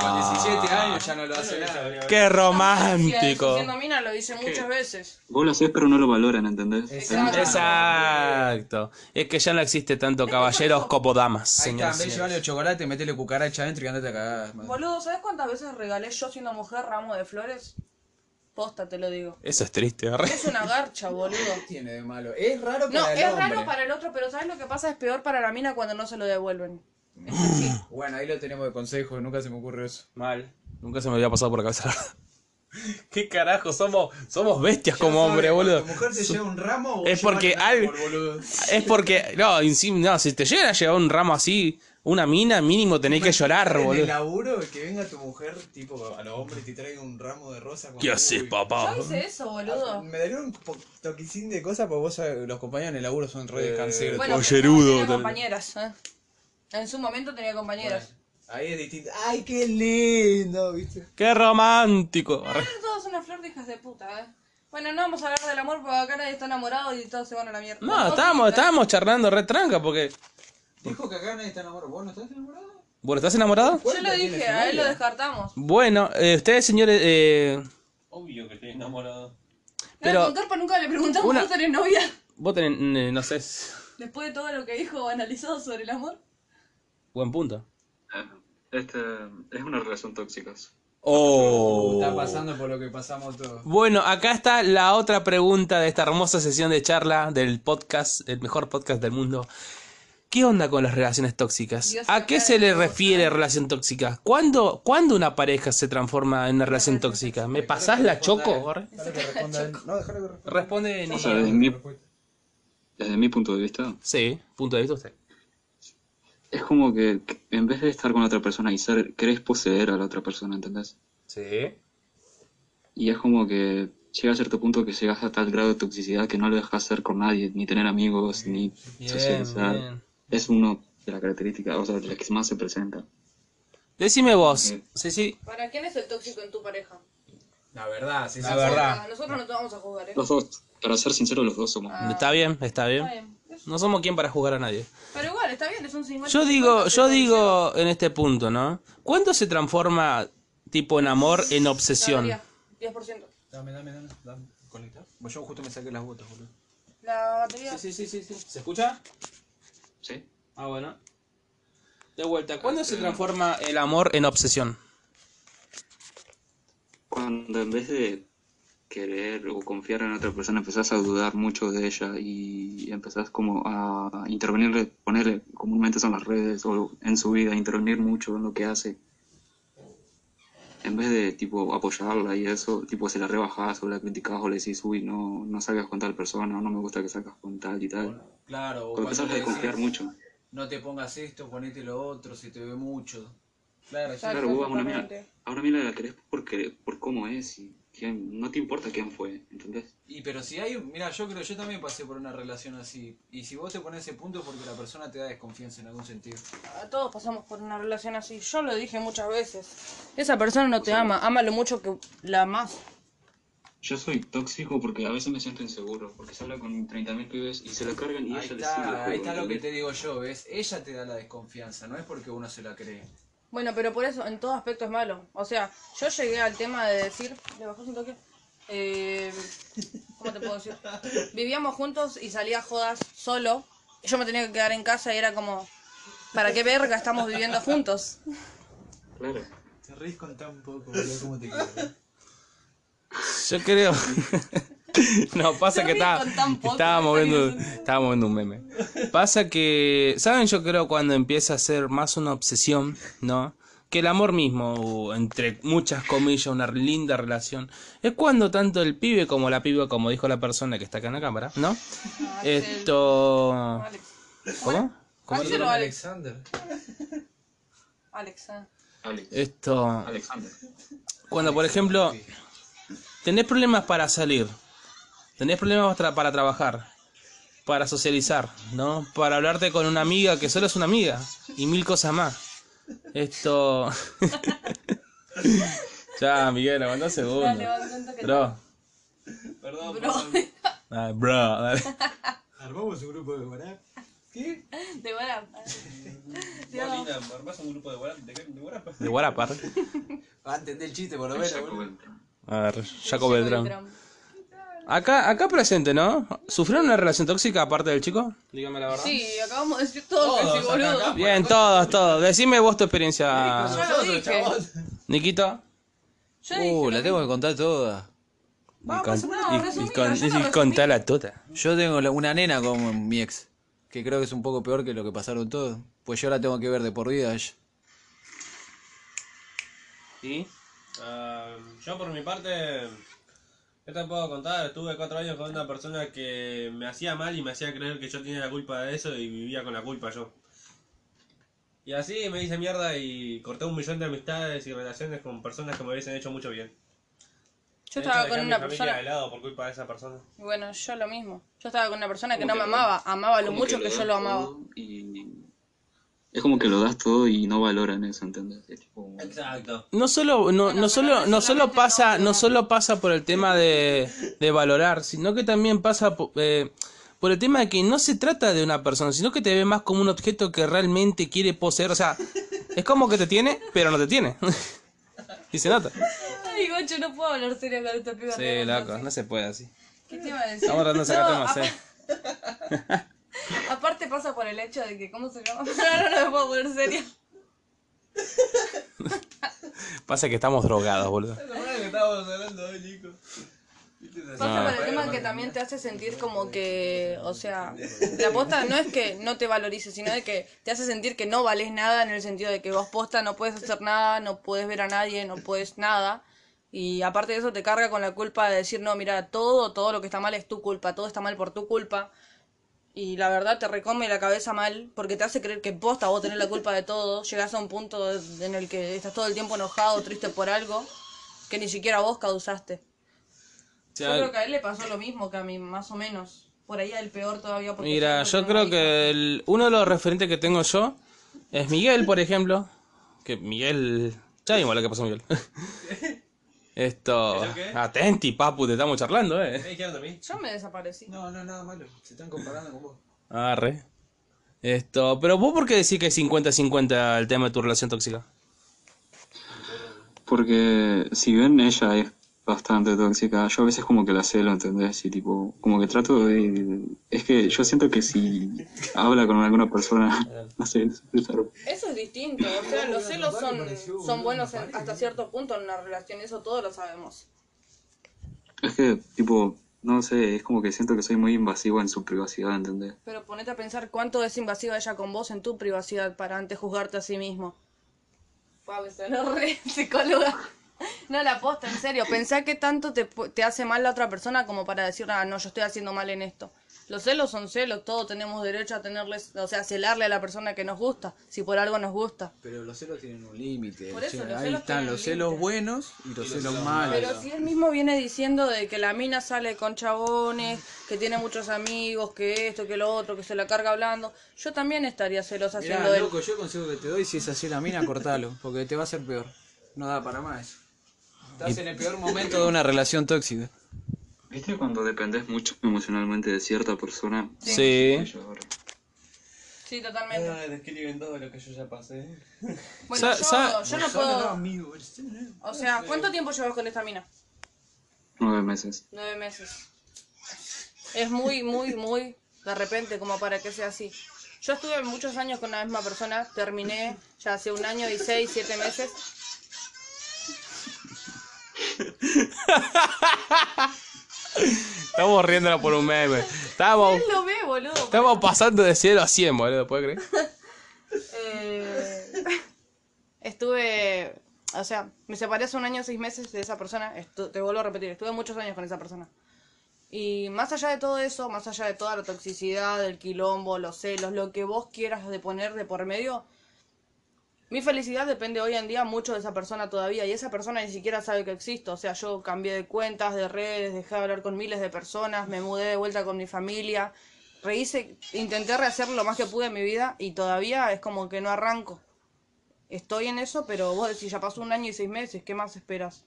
Con 17 años ya no lo hace nada. qué romántico. Siendo mina lo dice muchas veces. Vos lo hacés pero no lo valoran, ¿entendés? Exacto. Exacto. Es que ya no existe tanto caballeros como damas, Ahí está, en vez de llevarle chocolate, metele cucaracha adentro y andate a cagar. Boludo, ¿sabes cuántas veces regalé yo siendo mujer ramo de flores? Posta, te lo digo. Eso es triste, ¿verdad? Es una garcha, boludo. ¿Qué tiene de malo? Es raro para No, el es hombre. raro para el otro, pero ¿sabes lo que pasa? Es peor para la mina cuando no se lo devuelven. Bueno, ahí lo tenemos de consejo, nunca se me ocurre eso. Mal. Nunca se me había pasado por la cabeza. ¿Qué carajo? Somos, somos bestias como hombre, boludo. Tu mujer te lleva un ramo o Es porque al- boludo. Es porque, no, encima, no, si te llegan a llevar un ramo así, una mina, mínimo tenés que llorar, En el boludo. laburo, que venga tu mujer, tipo, a los hombres y te traiga un ramo de rosa. ¿Qué haces, papá? Yo hice eso, boludo. Me daría un po- toquicín de cosas porque vos sabés, los compañeros en el laburo son re descanseros. Bueno, Pollerudo, tenía tal. compañeras, ¿eh? En su momento tenía compañeras. Ahí es distinto. ¡Ay, qué lindo! ¿Viste? ¡Qué romántico! Son todas una flor de hijas de puta, ¿eh? Bueno, no vamos a hablar del amor porque acá nadie está enamorado y todos se van a la mierda. No, Vos estábamos, estábamos charlando re tranca porque... Dijo que acá nadie está enamorado. ¿Vos no estás enamorado? Bueno, ¿estás enamorado? Yo lo dije, a él lo descartamos. Bueno, eh, ustedes, señores, eh, Obvio que estoy enamorado. Pero... Carpa nunca le preguntamos, Una- ¿vos tenés novia? vos tenés, eh, no sé, Después de todo lo que dijo analizado sobre el amor. Buen punto. Este, es una relación tóxica. Oh. Está pasando por lo que pasamos todos. Bueno, acá está la otra pregunta de esta hermosa sesión de charla del podcast, el mejor podcast del mundo. ¿Qué onda con las relaciones tóxicas? Dios ¿A qué se le refiere relación tóxica? ¿Cuándo, ¿Cuándo una pareja se transforma en una relación tóxica? ¿Me pasás la choco? No, déjalo que responda. Responde desde mi punto de vista, Sí, punto de vista usted. Es como que en vez de estar con la otra persona y ser, querés poseer a la otra persona, ¿entendés? Sí. Y es como que llega a cierto punto que llegas a tal grado de toxicidad que no lo dejas hacer con nadie, ni tener amigos, ni Bien, socializar. bien. Es uno de las características, o sea, de las que más se presenta. Decime vos. Sí, sí. ¿Para quién es el tóxico en tu pareja? La verdad, sí, La sí. verdad. Nosotros no te vamos a juzgar, ¿eh? Los dos, para ser sincero, los dos somos. Ah. Está bien, está bien. Está bien. No somos quien para jugar a nadie. Pero igual, está bien, es un 50. Yo digo, yo digo en este punto, ¿no? ¿Cuándo se transforma tipo en amor en obsesión? 10%. Dame, dame, dame. dame. Conectar. Pues yo justo me saqué las botas, boludo. La batería. sí, sí, sí. ¿Se escucha? ¿Sí? Ah, bueno. De vuelta, ¿cuándo se transforma el amor en obsesión? Cuando en vez de querer o confiar en otra persona empezás a dudar mucho de ella y empezás como a intervenirle, ponerle, comúnmente son las redes o en su vida, intervenir mucho en lo que hace. En vez de tipo apoyarla y eso, tipo se la rebajás o la criticás o le decís, uy, no, no salgas con tal persona, o no me gusta que salgas con tal y tal. Claro, o Cuando empezás a desconfiar mucho. No te pongas esto, ponete lo otro, se te ve mucho. Claro. Claro, vos a una mina, exactamente. a una mina la querés porque, por cómo es y quién, no te importa quién fue, ¿entendés? Y pero si hay, un- mira, yo creo, yo también pasé por una relación así. Y si vos te pones ese punto es porque la persona te da desconfianza en algún sentido. A todos pasamos por una relación así. Yo lo dije muchas veces. Esa persona no te ama, ama lo mucho que la amas. Yo soy tóxico porque a veces me siento inseguro, porque se habla con 30.000 pibes y se lo cargan y Ahí ella le sigue está, juego, ahí está lo que te digo yo, ¿ves? Ella te da la desconfianza, no es porque uno se la cree. Bueno, pero por eso en todo aspecto es malo. O sea, yo llegué al tema de decir. ¿Le bajás un toque? Eh, ¿Cómo te puedo decir? Vivíamos juntos y salía a jodas solo. Yo me tenía que quedar en casa y era como. ¿Para qué verga estamos viviendo juntos? Claro. Te reís con tan poco, boludo, ¿cómo te quiero? Yo creo. no, pasa Se que estaba, estábamos viendo, estábamos viendo un meme. Pasa que, ¿saben? Yo creo cuando empieza a ser más una obsesión, ¿no? Que el amor mismo, o entre muchas comillas, una linda relación, es cuando tanto el pibe como la piba, como dijo la persona que está acá en la cámara, ¿no? Esto... Alex. ¿Cómo? ¿Cómo? Alex. Alexander. Alex, ah. Alex. Esto. Alexander. Cuando, por ejemplo, tenés problemas para salir, tenés problemas para trabajar, para socializar, ¿no? Para hablarte con una amiga que solo es una amiga y mil cosas más. Esto. ya, Miguel, aguanta un segundo. Dale, va, intento que- Bro. Perdón, Bro, Dale, bro, dale. Armamos un grupo de WhatsApp. ¿Qué? de WhatsApp. Molina, ¿armás un grupo de WhatsApp? ¿De WhatsApp? De Guarapar. Va a entender el chiste por lo menos. A ver, Jacob Beltrán. Acá, acá presente, ¿no? ¿Sufrieron una relación tóxica aparte del chico? Dígame la verdad. Sí, acabamos de decir todo Todos, que sí, acá, boludo. acá. Bien, todos, todos. Decime vos tu experiencia, Ya lo dije. Nikito. Yo dije Uh, lo la tengo que contar toda. Y, con, no, y- y resumila, con- yo la contala toda. Yo tengo la- una nena como mi ex, que creo que es un poco peor que lo que pasaron todos. Pues yo la tengo que ver de por vida. a ella. ¿Y? Ah, yo por mi parte, ¿qué te puedo contar? Estuve cuatro años con una persona que me hacía mal y me hacía creer que yo tenía la culpa de eso y vivía con la culpa yo. Y así me hice mierda y corté un millón de amistades y relaciones con personas que me hubiesen hecho mucho bien. Yo De estaba hecho, con una familia de persona. lado por culpa de esa persona. y Bueno, yo lo mismo. Yo estaba con una persona que no me amaba. Amaba lo mucho que yo lo amaba. Y es como que lo das todo y no valoran eso, ¿entendés? Es tipo, Exacto. No solo, no, no solo, no solo pasa, no, solo pasa por el tema de, de valorar, sino que también pasa eh, por el tema de que no se trata de una persona, sino que te ve más como un objeto que realmente quiere poseer. O sea, es como que te tiene, pero no te tiene. y se nota. Ay, Gocho, no puedo hablar serio con esta piba. Sí, loco, no se puede así. ¿Qué te iba a decir? Estamos tratando de sacar No, temas, eh. Aparte pasa por el hecho de que, ¿cómo se llama? Ahora no me puedo poner serio. Pasa que estamos drogados, boludo. que estábamos hablando hoy, Nico. Pasa por el tema que también te hace sentir como que, o sea, la posta no es que no te valorices, sino de que te hace sentir que no vales nada en el sentido de que vos posta no puedes hacer nada, no puedes ver a nadie, no puedes nada. Y aparte de eso te carga con la culpa de decir, no, mira, todo, todo lo que está mal es tu culpa, todo está mal por tu culpa. Y la verdad te recome la cabeza mal porque te hace creer que posta vos tenés la culpa de todo. Llegás a un punto en el que estás todo el tiempo enojado, triste por algo que ni siquiera vos causaste. O Yo creo que a él le pasó lo mismo que a mí, más o menos. Por ahí el peor todavía. porque Mira, yo creo que el- uno de los referentes que tengo yo es Miguel, por ejemplo. Que Miguel. Ya vimos lo que pasó Miguel. Esto. ¿Eso qué? Atenti, papu, te estamos charlando, ¿Qué eh. dijeron de mí? Yo me desaparecí. No, no, nada malo. Se están comparando con vos. Arre. Esto. Pero vos, ¿por qué decís que es 50-50 el tema de tu relación tóxica? Porque si bien ella es bastante tóxica, yo a veces como que la celo, ¿entendés? Y tipo, como que trato de... Es que yo siento que si habla con alguna persona, no sé, es. Eso es distinto. O sea, los celos son, son buenos en- hasta cierto punto en una relación. Eso todos lo sabemos. Es que, tipo, no sé, es como que siento que soy muy invasivo en su privacidad, ¿entendés? Pero ponete a pensar cuánto es invasiva ella con vos en tu privacidad para antes juzgarte a sí mismo. Pau, sonó re psicóloga. No, la posta, en serio. Pensá que tanto te, pu- te hace mal la otra persona como para decir, ah, no, yo estoy haciendo mal en esto. Los celos son celos, todos tenemos derecho a tenerles, o sea, celarle a la persona que nos gusta, si por algo nos gusta. Pero los celos tienen un límite. Por eso, che, los Ahí celos están los celos límite. buenos y los celos malos. Pero si él mismo viene diciendo de que la mina sale con chabones, que tiene muchos amigos, que esto, que lo otro, que se la carga hablando, yo también estaría celosa Mirá, haciendo él. loco, yo el consejo que te doy, si es así la mina, cortalo, porque te va a hacer peor. No da para más. Estás en el peor momento de una relación tóxica. ¿Viste cuando dependés mucho emocionalmente de cierta persona? Sí. Ahora. Sí, totalmente. describen todo lo que yo ya pasé. Bueno, Sa- yo, sa- yo no puedo... O sea, ¿cuánto tiempo llevas con esta mina? Nueve meses. Nueve meses. Es muy, muy, muy de repente como para que sea así. Yo estuve muchos años con la misma persona, terminé ya hace un año y seis, siete meses. Estamos riéndonos por un meme. Estamos, Él lo ve, boludo. estamos pasando de 0 a 100, boludo, ¿puedes creer? Eh, estuve, o sea, me separé hace un año, seis meses de esa persona. Estu- te vuelvo a repetir, estuve muchos años con esa persona. Y más allá de todo eso, más allá de toda la toxicidad, el quilombo, los celos, lo que vos quieras de poner de por medio, Mi felicidad depende hoy en día mucho de esa persona todavía y esa persona ni siquiera sabe que existo. O sea, yo cambié de cuentas, de redes, dejé de hablar con miles de personas, me mudé de vuelta con mi familia, rehice, intenté rehacer lo más que pude en mi vida y todavía es como que no arranco. Estoy en eso, pero vos decís, ya pasó un año y seis meses, ¿qué más esperas?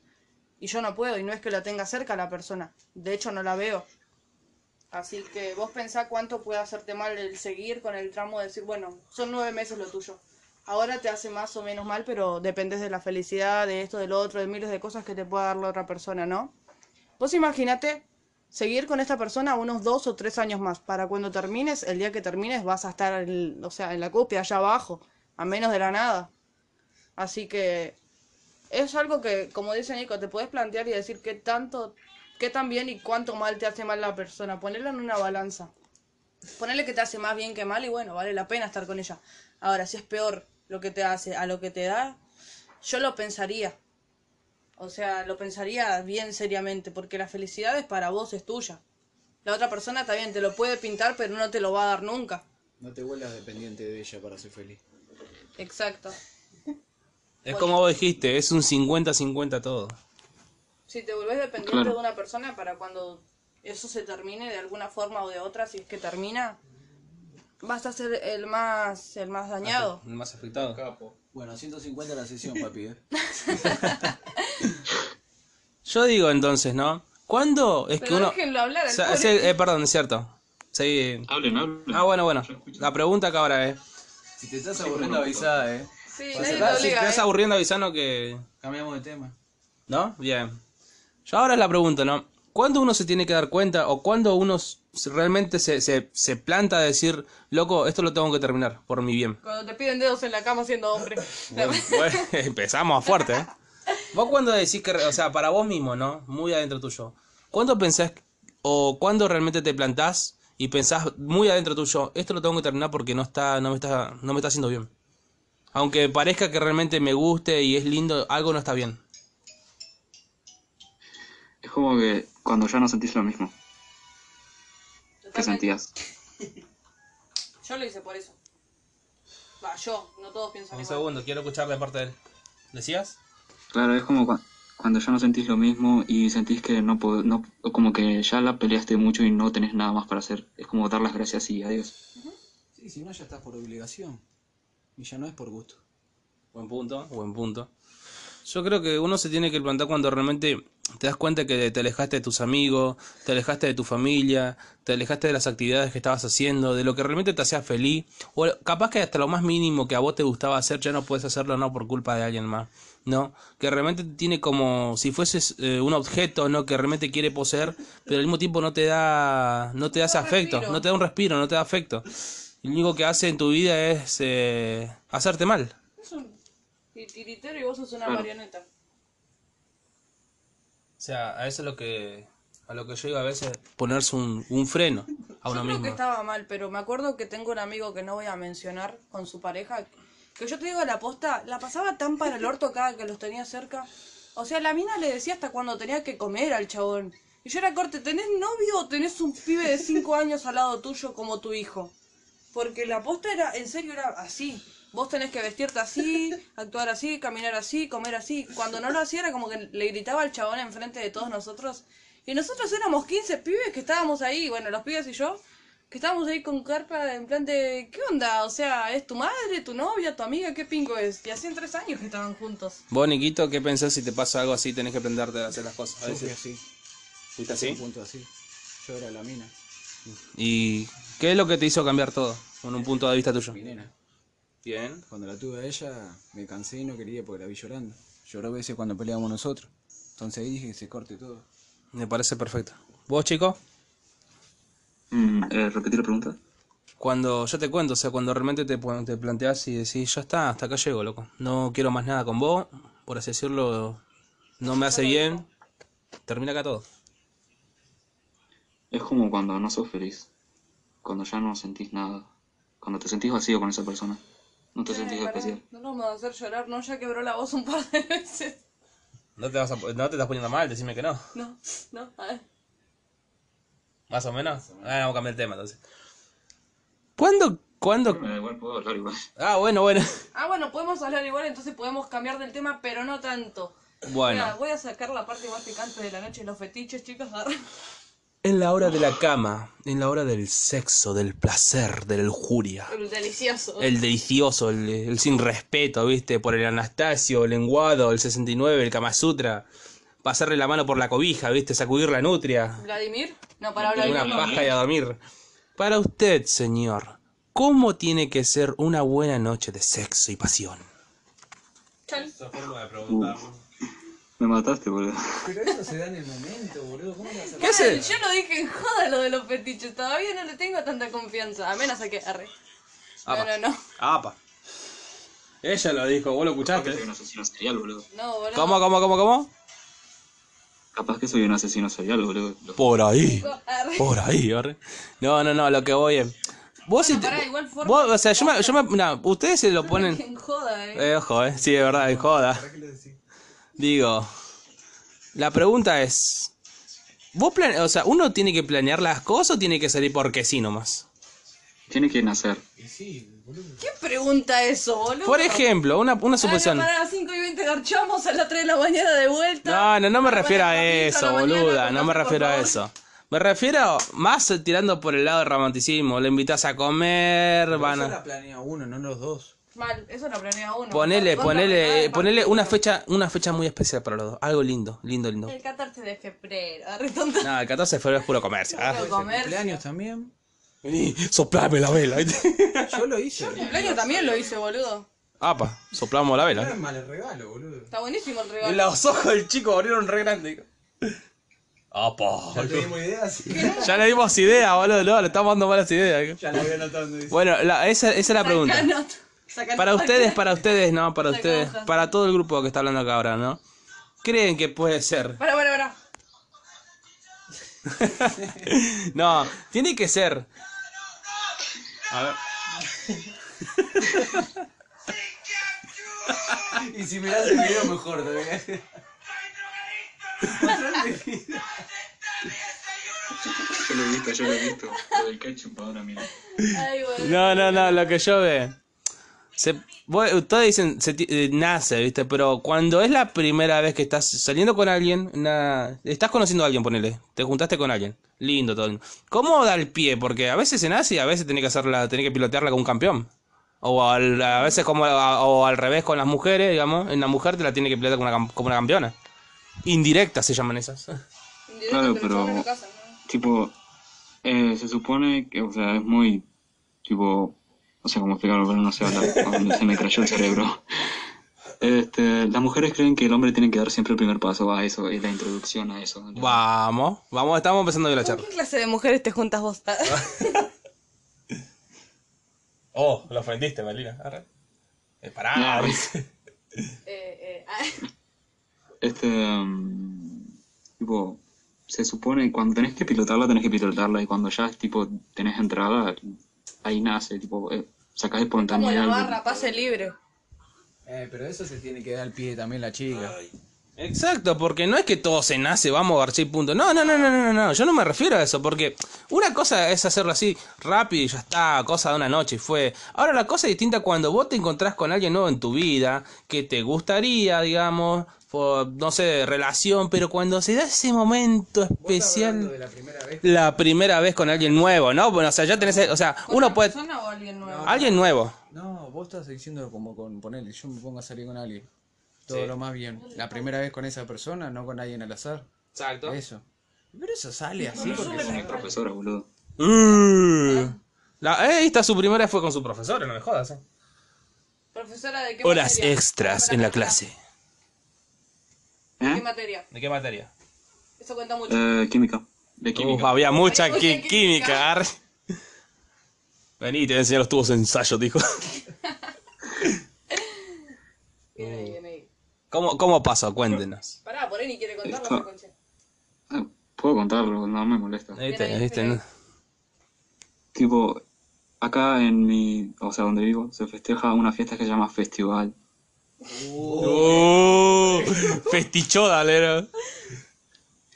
Y yo no puedo, y no es que la tenga cerca la persona, de hecho no la veo. Así que vos pensá cuánto puede hacerte mal el seguir con el tramo de decir, bueno, son nueve meses lo tuyo. Ahora te hace más o menos mal, pero dependes de la felicidad, de esto, de lo otro, de miles de cosas que te pueda dar la otra persona, ¿no? Vos imagínate seguir con esta persona unos dos o tres años más. Para cuando termines, el día que termines, vas a estar, en, o sea, en la copia, allá abajo, a menos de la nada. Así que es algo que, como dice Nico, te puedes plantear y decir qué tanto, qué tan bien y cuánto mal te hace mal la persona. Ponerlo en una balanza. Ponerle que te hace más bien que mal y bueno, vale la pena estar con ella. Ahora, si es peor lo que te hace a lo que te da, yo lo pensaría. O sea, lo pensaría bien seriamente, porque la felicidad es para vos, es tuya. La otra persona está bien, te lo puede pintar, pero no te lo va a dar nunca. No te vuelvas dependiente de ella para ser feliz. Exacto. Es como vos dijiste, es un 50-50 todo. Si te volvés dependiente Claro. de una persona para cuando eso se termine de alguna forma o de otra, si es que termina, vas a ser el más, el más dañado. El más afectado. Capo. Bueno, 150 la sesión, papi, ¿eh? Yo digo entonces, ¿no? ¿Cuándo es que uno... déjenlo hablar, O sea, sí, eh, perdón, es cierto. Sí. Hablen, hablen. Ah, bueno, bueno. La pregunta que ahora es... Si te estás aburriendo, avisá, ¿eh? Sí, Si te estás ¿eh? aburriendo, avisando que... Cambiamos de tema. ¿No? Bien. Yo ahora la pregunto, ¿no? ¿Cuándo uno se tiene que dar cuenta o cuándo uno realmente se, se, se planta a decir, loco, esto lo tengo que terminar por mi bien? Cuando te piden dedos en la cama siendo hombre. Bueno, bueno, empezamos a fuerte, ¿eh? Vos cuando decís que, o sea, para vos mismo, ¿no? Muy adentro tuyo. ¿Cuándo pensás o cuándo realmente te plantás y pensás muy adentro tuyo, esto lo tengo que terminar porque no está, no me está, no me está haciendo bien? Aunque parezca que realmente me guste y es lindo, algo no está bien. Es como que cuando ya no sentís lo mismo que Totalmente. sentías. Yo lo hice por eso. Va, yo, no todos piensan Un igual. segundo, quiero escuchar de parte de él. ¿Decías? Claro, es como cua- cuando ya no sentís lo mismo y sentís que no, po- no como que ya la peleaste mucho y no tenés nada más para hacer. Es como dar las gracias y adiós. Sí, si no, ya estás por obligación. Y ya no es por gusto. Buen punto, buen punto. Yo creo que uno se tiene que plantar cuando realmente te das cuenta que te alejaste de tus amigos, te alejaste de tu familia, te alejaste de las actividades que estabas haciendo, de lo que realmente te hacía feliz, o capaz que hasta lo más mínimo que a vos te gustaba hacer ya no puedes hacerlo no por culpa de alguien más, ¿no? Que realmente te tiene como si fueses eh, un objeto, ¿no? Que realmente quiere poseer, pero al mismo tiempo no te da, no te da ese afecto, respiro. no te da un respiro, no te da afecto. Y lo único que hace en tu vida es eh, hacerte mal. Es un titiritero y vos sos una marioneta. O sea, a eso es lo que a lo que yo digo a veces ponerse un, un freno a uno yo creo mismo. que estaba mal, pero me acuerdo que tengo un amigo que no voy a mencionar con su pareja, que yo te digo la posta, la pasaba tan para el orto cada que los tenía cerca. O sea, la mina le decía hasta cuando tenía que comer al chabón. Y yo era corte, ¿tenés novio o tenés un pibe de 5 años al lado tuyo como tu hijo? Porque la posta era, en serio, era así. Vos tenés que vestirte así, actuar así, caminar así, comer así. Cuando no lo hacía era como que le gritaba al chabón enfrente de todos nosotros. Y nosotros éramos 15 pibes que estábamos ahí, bueno, los pibes y yo, que estábamos ahí con carpa en plan de, ¿qué onda? O sea, ¿es tu madre, tu novia, tu amiga? ¿Qué pingo es? Y hacían tres años que estaban juntos. Vos, Niquito, ¿qué pensás si te pasa algo así? Tenés que aprenderte a hacer las cosas. A Yo fui veces. así. ¿Fuiste Un así? punto así. Yo era la mina. ¿Y qué es lo que te hizo cambiar todo? Con un punto de vista tuyo. Mi nena. Bien. Cuando la tuve a ella, me cansé y no quería porque la vi llorando. Lloró a veces cuando peleábamos nosotros. Entonces ahí dije que se corte todo. Me parece perfecto. ¿Vos, chico? Mm, eh, ¿Repetir la pregunta? Cuando yo te cuento, o sea, cuando realmente te, te planteas y decís, ya está, hasta acá llego, loco. No quiero más nada con vos, por así decirlo, no me hace bien. Termina acá todo. Es como cuando no sos feliz. Cuando ya no sentís nada. Cuando te sentís vacío con esa persona. No te sentís especial. no nos vamos a hacer llorar, ¿no? Ya quebró la voz un par de veces. No te, vas a- no te estás poniendo mal, decime que no. No, no, a ver. Más o menos. Ah, vamos a cambiar el tema entonces. ¿Cuándo ¿Cuándo? Igual, puedo hablar igual. Ah, bueno, bueno. Ah, bueno, podemos hablar igual, entonces podemos cambiar del tema, pero no tanto. Bueno. Mira, voy a sacar la parte más picante de la noche, los fetiches, chicos. En la hora de la cama, en la hora del sexo, del placer, de la lujuria. El delicioso. El delicioso, el, el sin respeto, ¿viste? Por el Anastasio, el lenguado, el 69, el Kama Sutra. Pasarle la mano por la cobija, ¿viste? Sacudir la nutria. ¿Vladimir? No, para Vladimir. Una paja y a dormir. Para usted, señor, ¿cómo tiene que ser una buena noche de sexo y pasión? Chal. Esa forma de preguntarlo. Me mataste, boludo. Pero eso se da en el momento, boludo. ¿Cómo vas a ¿Qué hace? Yo lo dije en joda lo de los fetiches, todavía no le tengo tanta confianza, a menos a que arre. No, Apa. no, no. Apa. Ella lo dijo, vos lo Capaz que soy escuchaste. un asesino serial, boludo. No, boludo. ¿Cómo, cómo, cómo, cómo? Capaz que soy un asesino serial, boludo. Por ahí. Arre. Por ahí, arre. No, no, no, lo que voy es. Vos si te- pará, igual forma- vos, o sea, yo me, yo me, no, ustedes se lo ponen. En joda, eh. Eh, ojo, eh, sí, de verdad, es joda. Digo, la pregunta es, vos plane, o sea, uno tiene que planear las cosas o tiene que salir porque sí nomás. Tiene que nacer. ¿Quién pregunta eso, boludo? Por ejemplo, una, una Ah, suposición. no, pará, a las 5 y 20 garchamos a las 3 de la mañana de vuelta. No, no, no me Ah, refiero a eso, boluda, no me refiero a eso. Me refiero más tirando por el lado del romanticismo. Le invitas a comer, van Eso a... la planea uno, no los dos. Mal, eso lo planea uno. Ponele, ponele, contra- ponele una fecha, una fecha muy especial para los dos. Algo lindo, lindo, lindo. El 14 de febrero. No, el 14 de febrero es puro comercio. ¿ah? Puro comercio. Cumpleaños también. Vení, soplame la vela. Yo lo hice. cumpleaños también lo hice, boludo. Apa, soplamos la No vela. es mal el regalo, boludo. Está buenísimo el regalo. Los ojos del chico abrieron re grande. Apa. Ya te dimos ideas. Ya le dimos idea, boludo. No, le estamos dando malas ideas. Ya lo voy anotando. Bueno, la- esa, esa es la pregunta. Saca Para ustedes, para ustedes, no, para Saca ustedes, para todo el grupo que está hablando acá ahora, ¿no? ¿Creen que puede ser? Para, para, para. No, tiene que ser. A ver. Y si mirás el video, mejor todavía. Yo lo he visto, yo lo he visto. Lo del ketchup ahora, mira. Ay, bueno. No, no, no, lo que yo ve. Se, ustedes dicen, se eh, nace, ¿viste? Pero cuando es la primera vez que estás saliendo con alguien, na- estás conociendo a alguien, ponele, te juntaste con alguien, lindo todo. ¿Cómo da el pie? Porque a veces se nace y a veces tenés que hacerla, tenés que pilotearla como un campeón. O al- a veces como a- o al revés con las mujeres, digamos, en la mujer te la tiene que pilotear como una, como una campeona. Indirecta se llaman esas. Claro, pero- casan, ¿no? Tipo, eh, se supone que, o sea, es muy, tipo, no sé cómo explicarlo, pero no sé hablar, se me crayó el cerebro. Este, las mujeres creen que el hombre tiene que dar siempre el primer paso a eso, es la introducción a eso. Vamos, vamos, estamos empezando bien la ¿Con charla. qué clase de mujeres te juntas vos? Oh, lo ofendiste, Melina. Eh, pará, No. dice. eh, eh, ah. Este, um, tipo, se supone cuando tenés que pilotarla, tenés que pilotarla, y cuando ya, tipo, tenés entrada, ahí nace, tipo, eh, sacás Como la espontaneidad. barra, pase libre. Eh, pero eso se tiene que dar al pie también la chica. Exacto, porque no es que todo se nace, vamos a y punto. No, no, no, no, no, no, yo no me refiero a eso, porque una cosa es hacerlo así rápido y ya está, cosa de una noche y fue. Ahora la cosa es distinta cuando vos te encontrás con alguien nuevo en tu vida, que te gustaría, digamos, por, no sé, relación, pero cuando se da ese momento ¿Vos estás hablando especial, de la primera vez? la primera vez con alguien nuevo, ¿no? Bueno, o sea, ya tenés, o sea, uno ¿Otra puede... persona o alguien nuevo? Alguien nuevo. No, vos estás diciendo como con ponerle, yo me pongo a salir con alguien. Todo Sí. lo más bien. La primera vez con esa persona, no con alguien al azar. Exacto. Eso. Pero eso sale así Con porque mi profesora, boludo. Uh, la, eh, está su primera fue con su profesora, no me jodas. eh. Profesora de qué Horas materia? extras en la para, para. clase. ¿Qué ¿Eh? materia? ¿De qué materia? Eso cuenta mucho. Eh, química. De Uf, química. había mucha qui- química. Vení, te voy a enseñar los tubos de ensayo, dijo. Viene ahí, viene ahí. ¿Cómo, cómo pasó? Cuéntenos. Pará, por ahí ni quiere contarlo, esa concha. Eh, Puedo contarlo, no me molesta. ¿Viste? ahí, ¿Viste? ahí. Tipo, acá en mi, o sea, donde vivo, se festeja una fiesta que se llama Festival. Festichó, dale.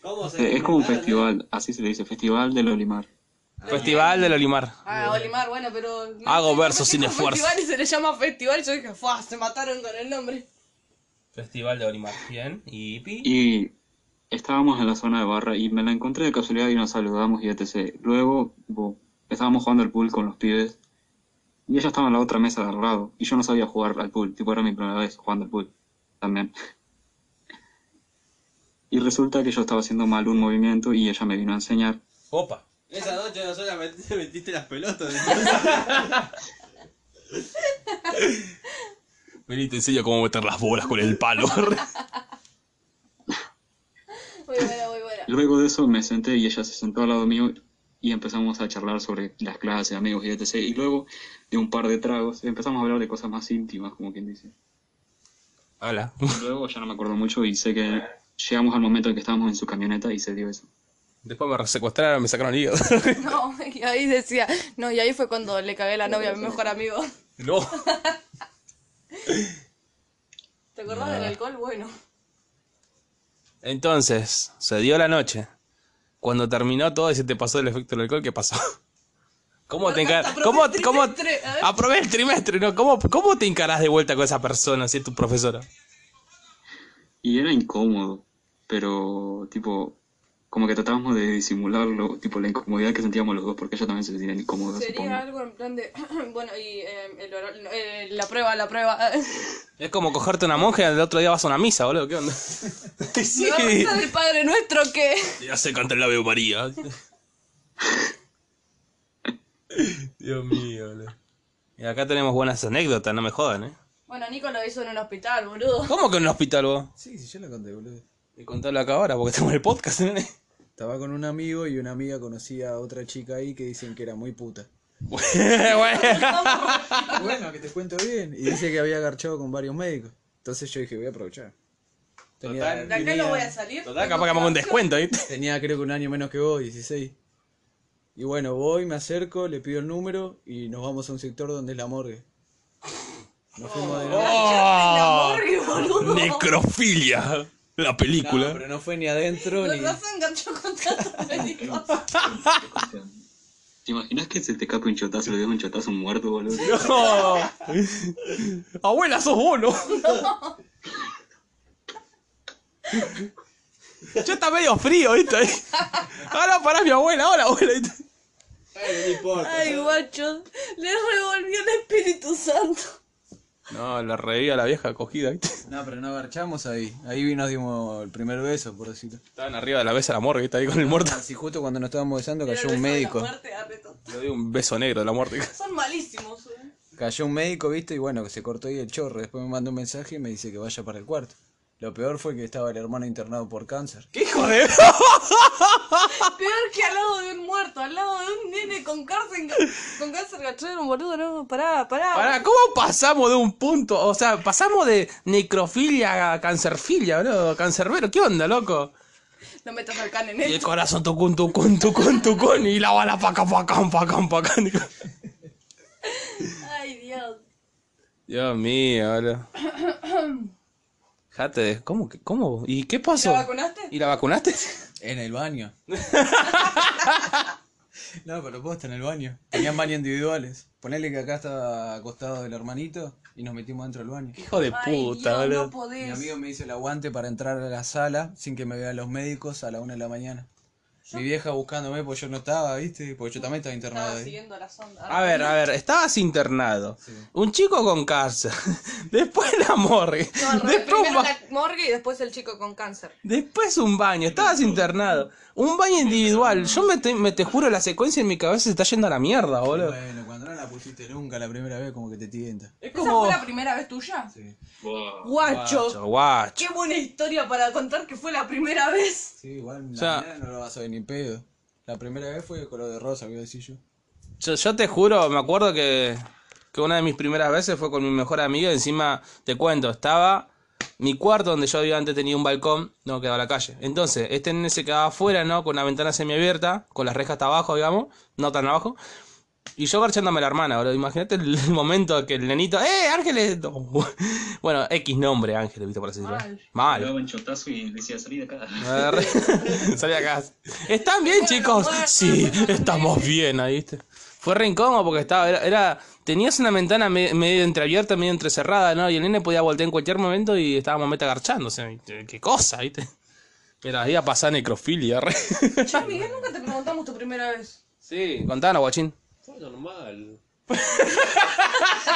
¿Cómo se Eh, es como un festival, así se le dice, Festival del Olimar. Festival del Olimar. Ah, Olimar, bueno, pero. no Hago sé, versos sin esfuerzo. Festival y se le llama festival y yo dije, ¡fua! Se mataron con el nombre. Festival de Olimar. Bien. ¿Y Pi? Y estábamos en la zona de barra y me la encontré de casualidad y nos saludamos y etc. Luego estábamos jugando al pool con los pibes y ella estaba en la otra mesa de al lado y yo no sabía jugar al pool, tipo era mi primera vez jugando al pool también. Y resulta que yo estaba haciendo mal un movimiento y ella me vino a enseñar. Opa. Esa noche no solamente te metiste las pelotas. Vení, te enseño cómo meter las bolas con el palo. Muy buena, muy buena. Luego de eso me senté y ella se sentó al lado mío y empezamos a charlar sobre las clases, amigos y etc. Y luego de un par de tragos empezamos a hablar de cosas más íntimas, como quien dice. Hola. Luego ya no me acuerdo mucho y sé que llegamos al momento en que estábamos en su camioneta y se dio eso. Después me secuestraron, me sacaron el hígado. No, y ahí decía, no, y ahí fue cuando le cagué la novia a mi mejor amigo. no. ¿Te acordás del alcohol? Bueno. Entonces, se dio la noche. Cuando terminó todo y se te pasó el efecto del alcohol, ¿qué pasó? ¿Cómo te encarás? ¿Cómo, el cómo, aprobé el trimestre, ¿no? ¿Cómo, ¿Cómo te encarás de vuelta con esa persona si es tu profesora? Y era incómodo, pero tipo, como que tratábamos de disimularlo, tipo la incomodidad que sentíamos los dos, porque ella también se sentía incómoda, supongo. Sería algo en plan de, bueno, y eh, el oral- eh, la prueba, la prueba. Es como cogerte una monja y el otro día vas a una misa, boludo. ¿Qué onda? sí. ¿Me vas a rezar del Padre Nuestro que... Ya se canta el Ave María. Dios mío, boludo. Y acá tenemos buenas anécdotas, no me jodan, ¿eh? Bueno, Nico lo hizo en un hospital, boludo. ¿Cómo que en un hospital vos? Sí, sí, yo la conté, boludo. Y contalo acá ahora porque tenemos el podcast, ¿eh? Estaba con un amigo y una amiga conocía a otra chica ahí que dicen que era muy puta. bueno. Que te cuento bien. Y dice que había agarchado con varios médicos. Entonces yo dije, voy a aprovechar. Tenía, Total. De acá no voy a salir. Total, capaz que me hago un descuento, ¿viste? tenía creo que un año menos que vos, 16. Y bueno, voy, me acerco, le pido el número y nos vamos a un sector donde es la morgue. Nos fuimos de noche. ¡Oh! morgue, boludo. Necrofilia. La No, película. pero no fue ni adentro ni... razón enganchó con. ¿Te imaginas que se te escape un chotazo, le des un chotazo muerto, boludo? No. Abuela, sos vos, ¿no? Ya está medio frío, ¿viste? Ahora pará mi abuela, hola abuela. Ay, no importa. Ay, guacho. Le revolvió el Espíritu Santo. No, la reví a la vieja cogida, ¿viste? No, pero no agarchamos ahí. Ahí nos dimos el primer beso, por decirlo. Estaban arriba de la mesa de la morgue, ¿viste? Ahí con el muerto. Así justo cuando nos estábamos besando el cayó un beso de la médico. muerte, arreto. Le doy un beso negro de la muerte. Son malísimos. eh. Cayó un médico, viste, y bueno, que se cortó ahí el chorro. Después me mandó un mensaje y me dice que vaya para el cuarto. Lo peor fue que estaba el hermano internado por cáncer. ¿Qué hijo de.? Peor que al lado de un muerto, al lado de un nene con cáncer, con cáncer gachero, boludo, no, pará, pará. Pará, ¿cómo pasamos de un punto? O sea, pasamos de necrofilia a cancerfilia, boludo. Cancerbero, ¿qué onda, loco? No metas al can en Y el esto. corazón tucun, tucun, tucun, tucun. Y la bala paca, paca, paca, paca. Ay, Dios. Dios mío, boludo. Jate, de- ¿cómo? que- ¿Cómo? ¿Y qué pasó? ¿La vacunaste? ¿Y la vacunaste? En el baño. no, pero posta en el baño. Tenían baño individuales. Ponele que acá estaba acostado el hermanito y nos metimos dentro del baño. Hijo de Ay, puta, boludo. no podés. Mi amigo me hizo el aguante para entrar a la sala sin que me vean los médicos a la una de la mañana. Mi vieja buscándome porque yo no estaba, ¿viste? Porque yo también estaba internado Estaba ahí. siguiendo la sonda. A ver, a ver, estabas internado. Un chico con cáncer. Después la morgue. No, al revés, Después, un primero ba- la morgue y después el chico con cáncer. Después un baño. Estabas internado. Un baño individual. Yo me te, me te juro, la secuencia en mi cabeza se está yendo a la mierda, boludo. Bueno, cuando no la pusiste nunca la primera vez, como que te tienta. Es ¿Esa como. fue la primera vez tuya? Sí, Wow. Guacho. Guacho, guacho. Qué buena historia para contar que fue la primera vez. sí igual la O sea- no lo vas a ver pedo. La primera vez fue de color de rosa, voy decir yo. Yo, te juro, me acuerdo que, que una de mis primeras veces fue con mi mejor amiga. Encima, te cuento, estaba mi cuarto donde yo había antes tenido un balcón, no quedaba la calle. Entonces, este nene se quedaba afuera, ¿no? Con una ventana semiabierta, con las rejas hasta abajo, digamos, no tan abajo. Y yo garchándome a la hermana, boludo. Imagínate el, el momento que el nenito. ¡Eh, Ángeles! No. Bueno, X nombre, Ángeles, viste, por así decirlo. Mal. Le Mal. daba un chotazo y decía, salí de acá. Salí acá. ¿Están bien, chicos? Sí, estamos bien, ahí, ¿viste? Fue re incómodo porque estaba, era, era- tenías una ventana me- medio entreabierta, medio entrecerrada, ¿no? Y el nene podía voltear en cualquier momento y estábamos meta garchándose. Qué cosa, ¿viste? Mira, iba a pasar necrofilia, re. Che, Miguel, nunca te preguntamos tu primera vez. Sí, contanos, guachín. Fue normal.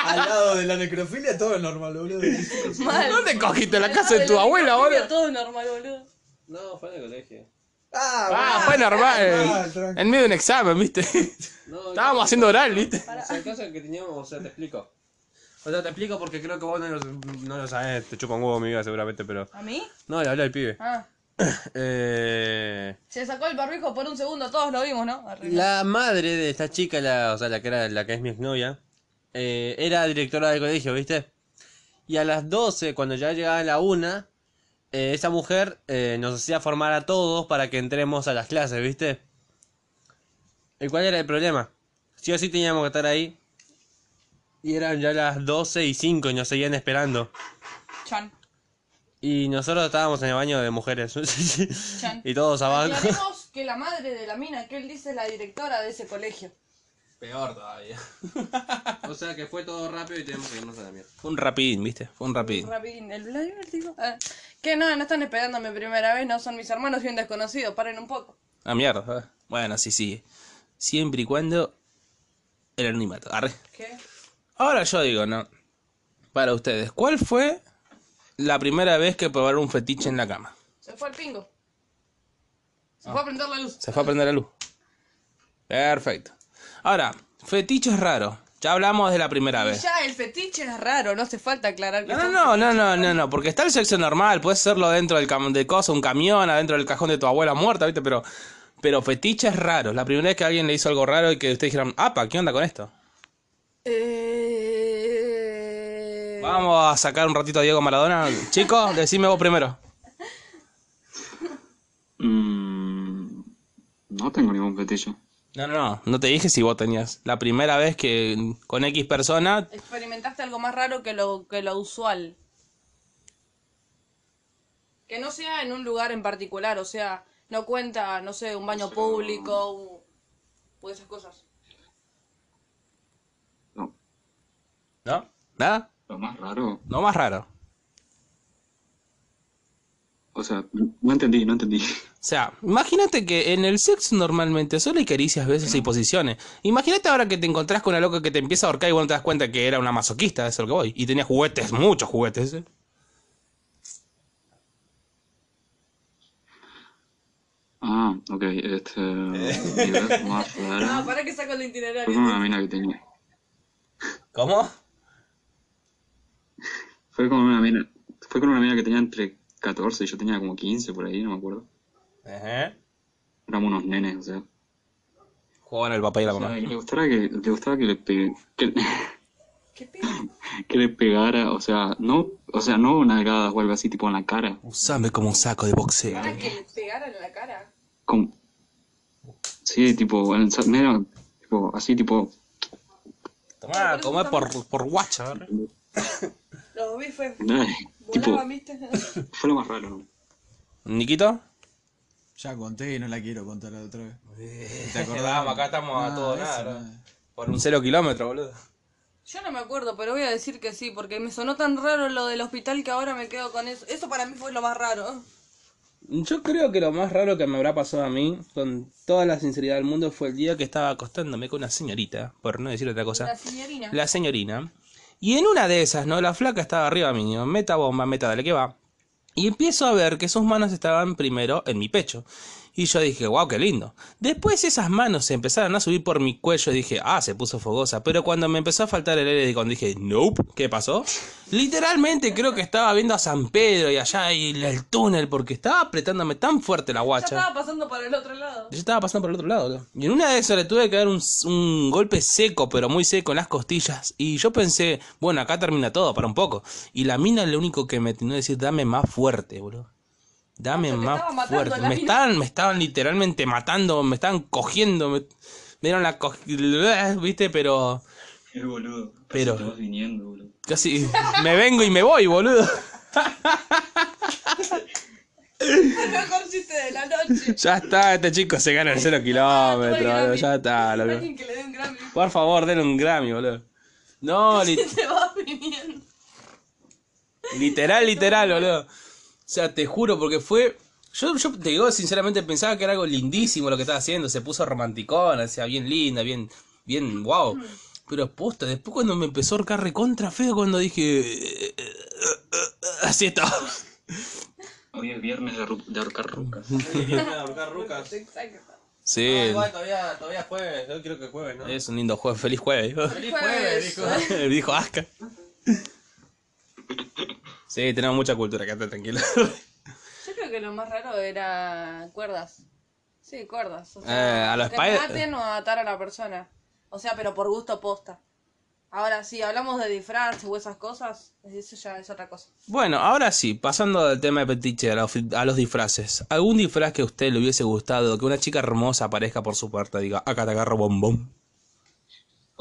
Al lado de la necrofilia todo es normal, boludo. Mal. ¿Dónde cogiste la Al casa lado de tu la abuela, necrofilia, boludo? Todo normal, boludo. No, fue en el colegio. Ah, fue normal. En medio de un examen, ¿viste? No, Estábamos haciendo oral, ¿viste? O sea, el caso que teníamos, o sea, te explico. O sea, te explico porque creo que vos no lo, no lo sabés, te chupa un huevo mi vida seguramente, pero... ¿A mí? No, le hablé al pibe. Ah. Eh... Se sacó el barbijo por un segundo, todos lo vimos, ¿no? La madre de esta chica, la, o sea, la que era la que es mi exnovia, eh, era directora del colegio, ¿viste? Y a las 12, cuando ya llegaba la una, eh, esa mujer nos hacía formar a todos para que entremos a las clases, ¿viste? ¿Y cuál era el problema? Sí o sí teníamos que estar ahí. Y eran ya las 12 y 5 y nos seguían esperando. Chan. Y nosotros estábamos en el baño de mujeres. Y todos abajo. Aclaremos que la madre de la mina que él dice es la directora de ese colegio. Peor todavía. o sea que fue todo rápido y tenemos que irnos a la mierda. Fue un rapidín, ¿viste? Fue un rapidín. Rapidín, el Vladimir digo. Ah, que no, no están esperando mi primera vez, no son mis hermanos bien desconocidos, paren un poco. Ah, mierda. eh. Bueno, sí, sí. Siempre y cuando el anonimato. Arre. ¿Qué? Ahora yo digo, ¿no? Para ustedes, ¿cuál fue la primera vez que probaron un fetiche en la cama? Se fue el pingo. Se fue a prender la luz. Se fue a prender la luz. Perfecto. Ahora, fetiches raros. Ya hablamos de la primera Y vez. ya el fetiche es raro, no hace falta aclarar que No, no, no, no, no, no, porque está el sexo normal, puedes hacerlo dentro del cam de cosa, un camión, adentro del cajón de tu abuela muerta, ¿viste? Pero, pero fetiches raros. La primera vez que alguien le hizo algo raro y que ustedes dijeron, apa, ¿qué onda con esto? Eh... Vamos a sacar un ratito a Diego Maradona. Chicos, decime vos primero. Mm, no tengo ningún fetiche. No, no, no, no te dije si vos tenías. La primera vez que con X persona Experimentaste algo más raro que lo, que lo usual. Que no sea en un lugar en particular, o sea, no cuenta, no sé, un baño público u- o esas cosas. No. ¿No? ¿Nada? Lo más raro. No más raro. O sea, no entendí, no entendí. O sea, imagínate que en el sexo normalmente solo hay caricias, besos y posiciones. Imagínate ahora que te encontrás con una loca que te empieza a ahorcar y vos no te das cuenta que era una masoquista, eso es lo que voy. Y tenía juguetes, muchos juguetes. ¿eh? Ah, ok, este. vez más No, para que saco el itinerario. una mina que tenía. ¿Cómo? Fue con una mina. Fue con una mina que tenía entre 14 y yo tenía como 15 por ahí, no me acuerdo. Ajá. Éramos unos nenes, o sea. Jugaban el papá y la O sea, mamá. le gustaba que, le gustaba que le pegue, que, ¿Qué que le pegara, o sea, no, o sea, no nalgadas o algo así, tipo en la cara. Usame como un saco de boxeo. ¿Para que le pegaran en la cara? Como, sí, tipo, en, medio, tipo, así, tipo, Tomá, comé por, por guacha. Los bifes tipo, volaban, ¿viste? fue lo más raro, ¿no? ¿Niquito? Ya conté y no la quiero contar otra vez. ¿Te Vamos, acordás? acá estamos a No, todo nada. Por un cero kilómetro, boludo. Yo no me acuerdo, pero voy a decir que sí, porque me sonó tan raro lo del hospital que ahora me quedo con eso. Eso para mí fue lo más raro. Yo creo que lo más raro que me habrá pasado a mí, con toda la sinceridad del mundo, fue el día que estaba acostándome con una señorita, por no decir otra cosa. La señorina. La señorina. Y en una de esas, ¿no? La flaca estaba arriba mío. Meta bomba, meta dale que va. Y empiezo a ver que sus manos estaban primero en mi pecho. Y yo dije, wow, qué lindo. Después esas manos se empezaron a subir por mi cuello y dije, ah, se puso fogosa. Pero cuando me empezó a faltar el aire cuando dije, nope, ¿qué pasó? Literalmente creo que estaba viendo a San Pedro y allá y el túnel porque estaba apretándome tan fuerte la guacha. estaba pasando para el otro lado. Yo estaba pasando por el otro lado. boludo. Y en una de esas le tuve que dar un, un golpe seco, pero muy seco en las costillas. Y yo pensé, bueno, acá termina todo, para un poco. Y la mina lo único que me tenía que decir, dame más fuerte, boludo. Dame te más fuerte. la Me estaban, me estaban literalmente matando, me estaban cogiendo. Me, Me dieron la co- ¿viste? Pero El boludo. Casi Pero- te vas viniendo, boludo. casi me vengo y me voy, boludo. El mejor chiste de la noche. Ya está, este chico se gana el cero kilómetros, Grammy. boludo, ya está. Alguien que le dé un Grammy. Por favor, denle un Grammy, boludo. No, li- Se va viniendo. literal, literal, boludo. O sea, te juro, porque fue. Yo, yo te digo, sinceramente pensaba que era algo lindísimo lo que estaba haciendo. Se puso romanticona, o sea, bien linda, bien, bien, wow. Pero posta, después cuando me empezó a ahorcar recontra feo, cuando dije. eh, eh, eh, Así estaba. Hoy es viernes de, ru- de ahorcar rucas. Exacto. Sí, No, igual todavía, todavía es jueves, yo creo que es jueves, ¿no? es un lindo jueves. Feliz jueves, dijo. Feliz jueves, dijo. dijo Aska. Sí, tenemos mucha cultura, quédate tranquilo. Yo creo que lo más raro era cuerdas. Sí, cuerdas. O Eh, a los que maten o atar a la persona. O sea, pero por gusto posta. Ahora, si hablamos de disfraz o esas cosas, eso ya es otra cosa. Bueno, ahora sí, pasando del tema de petiche a los, a los disfraces. ¿Algún disfraz que a usted le hubiese gustado que una chica hermosa aparezca por su puerta y diga, acá te agarro bombón?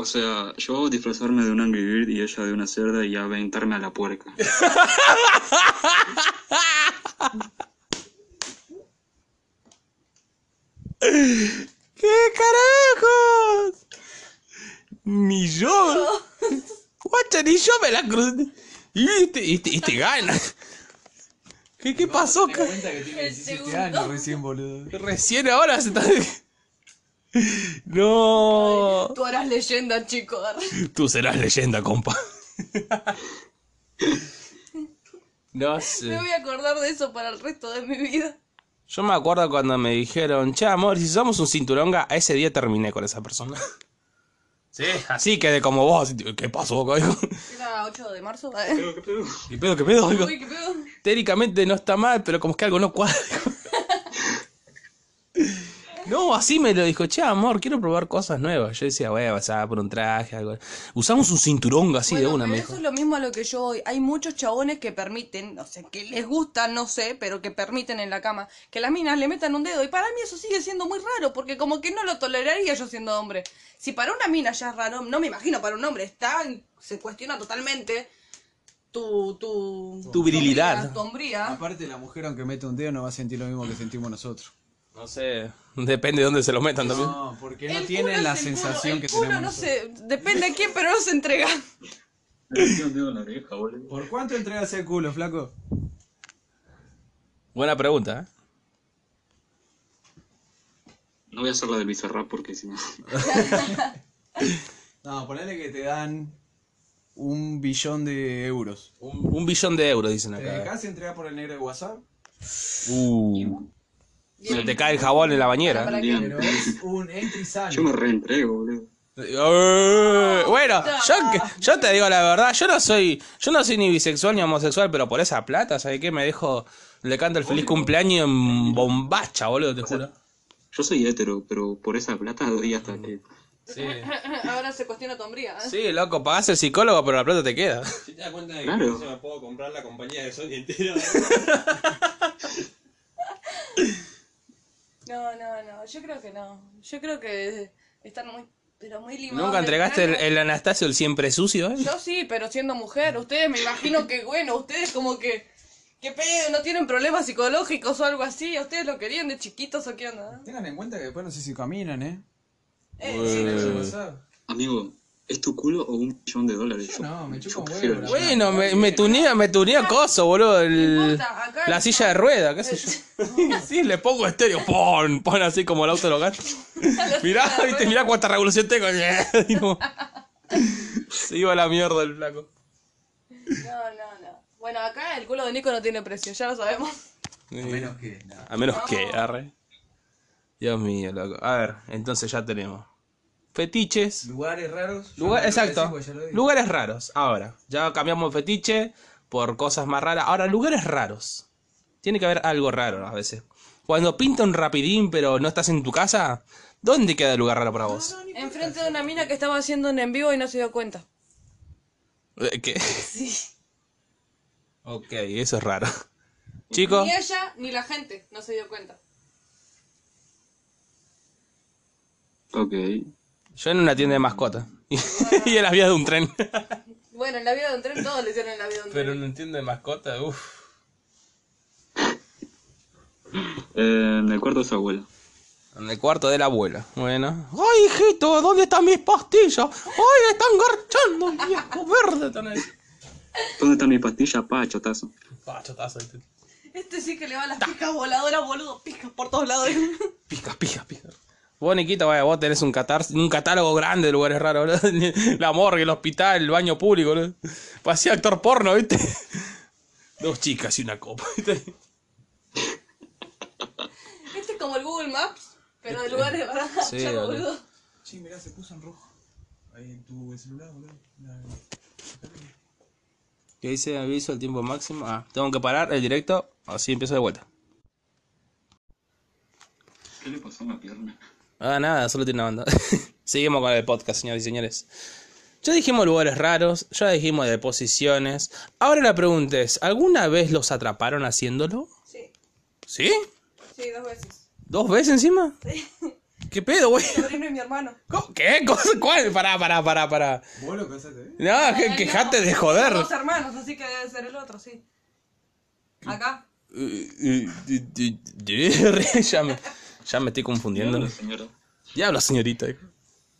O sea, yo disfrazarme de un Angry Bird y ella de una cerda y aventarme a la puerca. ¿Qué carajos? Ni yo. Guacha, ni yo me la crucé. Y te, y te, y te gana. ¿Qué, qué pasó? Te ca- cuenta que tiene El 17 segundo. años recién, boludo. Recién ahora se está... No. Tú eras leyenda, chico. Tú serás leyenda, compa. No sé. Me voy a acordar de eso para el resto de mi vida. Yo me acuerdo cuando me dijeron, che, amor, si somos un cinturonga, ese día terminé con esa persona. Sí, así quedé como vos. ¿Qué pasó? Era 8 de marzo. ¿Qué pedo? ¿Qué pedo, qué pedo? Uy, qué pedo. Técnicamente no está mal, pero como que algo no cuadra. No, así me lo dijo, che, amor, quiero probar cosas nuevas. Yo decía, wey, vas a por un traje, algo. Usamos un cinturón así de una, pero me eso dijo. es lo mismo a lo que yo voy. Hay muchos chabones que permiten, no sé, que les gusta, no sé, pero que permiten en la cama que las minas le metan un dedo. Y para mí eso sigue siendo muy raro, porque como que no lo toleraría yo siendo hombre. Si para una mina ya es raro, no me imagino para un hombre. Está, se cuestiona totalmente tu, tu, Tu virilidad. Tu hombría. Aparte, la mujer, aunque mete un dedo, no va a sentir lo mismo que sentimos nosotros. No sé, depende de dónde se lo metan también. No, porque no El tienen la sensación el que culo, tenemos no sé, depende de quién, pero no se entrega. Me metí un dedo en la oreja, boludo. ¿Por cuánto entregas el culo, flaco? Buena pregunta, ¿eh? No voy a hacer la del bizarrap porque si no... No, ponele que te dan un billón de euros. Un, un billón de euros, dicen ¿Te acá. dejas entregar por el negro de WhatsApp? Uh, se te cae el jabón en la bañera. Para es un entra y sale. Yo me reentrego, boludo. Eh, Bueno, yo, yo te digo la verdad, yo no soy, yo no soy ni bisexual ni homosexual, pero por esa plata, ¿sabes qué? Me dejo, le canto el feliz cumpleaños en bombacha, boludo, te juro. Yo soy hetero, pero por esa plata doy hasta que... Sí. Ahora se cuestiona tu hombría. ¿eh? Sí, loco, pagás el psicólogo, pero la plata te queda. Si te das cuenta de que Claro. no se me puedo comprar la compañía de Sony entera. No, no, no, yo creo que no. Yo creo que están muy, pero muy limados. ¿Nunca entregaste el, Anastasio el siempre sucio? eh? Yo sí, pero siendo mujer, ustedes me imagino que, bueno, ustedes como que, ¿qué pedo? ¿No tienen problemas psicológicos o algo así? ¿Ustedes lo querían de chiquitos o qué onda? Tengan en cuenta que después no sé si caminan, ¿eh? Eh, Eh, Amigo, ¿es tu culo o un millón de dólares? Yo- No, me huevo, la Bueno, me, me tunía, me tunía coso, boludo, el- importa, la silla de rueda, qué sé yo. Sí, le pongo estéreo, pon, pon así como el auto de los gatos. Mirá, viste, mirá cuánta revolución tengo. Y no. Se iba a la mierda el flaco. No, no, no. Bueno, acá el culo de Nico no tiene precio, ya lo sabemos. A menos que. nada. A menos que, arre. Dios mío, loco. A ver, entonces ya tenemos. Fetiches. Lugares raros. Lugar, no exacto. decimos. Lugares raros. Ahora, ya cambiamos fetiche por cosas más raras. Ahora, lugares raros. Tiene que haber algo raro a veces. Cuando pinta un rapidín pero no estás en tu casa, ¿dónde queda el lugar raro para vos? Enfrente de una mina que estaba haciendo un en vivo y no se dio cuenta. Eh, ¿Qué? Sí. Ok, eso es raro. Chicos, Ni ella ni la gente no se dio cuenta. Ok. Yo en una tienda de mascotas. y en las vías de un tren. Bueno, en la vida de un tren todos le hicieron en la vida de un tren. Pero en una tienda de mascotas, uff. En el cuarto de su abuela. En el cuarto de la abuela. Bueno. ¡Ay, hijito! ¿Dónde están mis pastillas? ¡Ay, están garchando, viejo verde! ¿Dónde están mis pastillas? Pa, chotazo. Ah, chotazo, este. Este sí que le va las picas voladoras, boludo. Picas por todos lados. Picas, picas, picas. Vos, Nikita, vaya, vos tenés un, catar un catálogo grande de lugares raros, boludo. La morgue, el hospital, el baño público, boludo. Parecía actor porno, ¿viste? Dos chicas y una copa, ¿viste? Este es como el Google Maps, pero de lugares para Sí, ya, boludo. boludo. Sí, mirá, se puso en rojo. Ahí en tu celular, boludo. ¿Qué dice aviso el tiempo máximo? Ah, tengo que parar el directo, así empiezo de vuelta. ¿Qué le pasó a la pierna? Ah, nada, solo tiene una banda. Seguimos con el podcast, señores y señores. Ya dijimos lugares raros, ya dijimos deposiciones. Ahora la pregunta es, ¿alguna vez los atraparon haciéndolo? Sí, ¿Sí? sí, dos veces. ¿Dos veces encima? Sí. ¿Qué pedo, güey? Mi sobrino y mi hermano. ¿Cómo? ¿Qué? ¿Cosa? ¿Cuál? Pará, pará, pará, pará. Vos lo casaste, ¿eh? No, que, Ay, quejate no. de joder. Dos hermanos, así que debe ser el otro, sí. Acá. ya, me, ya me estoy confundiendo. Diablo, señora. Diablo, señorita.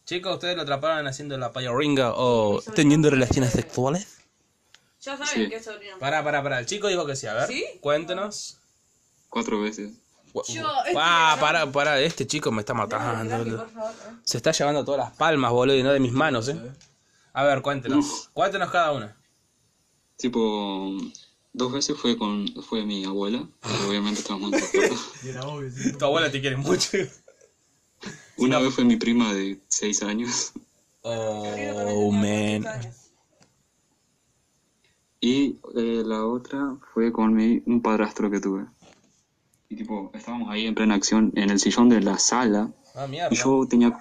Chicos, ¿ustedes lo atraparon haciendo la payaringa o teniendo relaciones sexuales? Ya saben Sí. que es sobrino. Pará, pará, pará. El chico dijo que sí. A ver, ¿Sí? cuéntenos. Cuatro veces. Yo, este Ah, pará, pará. Este chico me está matando. favor, eh. Se está llevando todas las palmas, boludo, y no de mis manos, eh. A ver, cuéntenos. Cuéntenos cada una. Tipo, dos veces fue con fue mi abuela, pero obviamente estábamos. Y era obvio, sí. Tu abuela te quiere mucho. Una vez fue mi prima de seis años Oh, man. 16 años. y eh, la otra fue con mi, un padrastro que tuve. Y tipo, estábamos ahí en plena acción en el sillón de la sala Ah, y mierda. yo tenía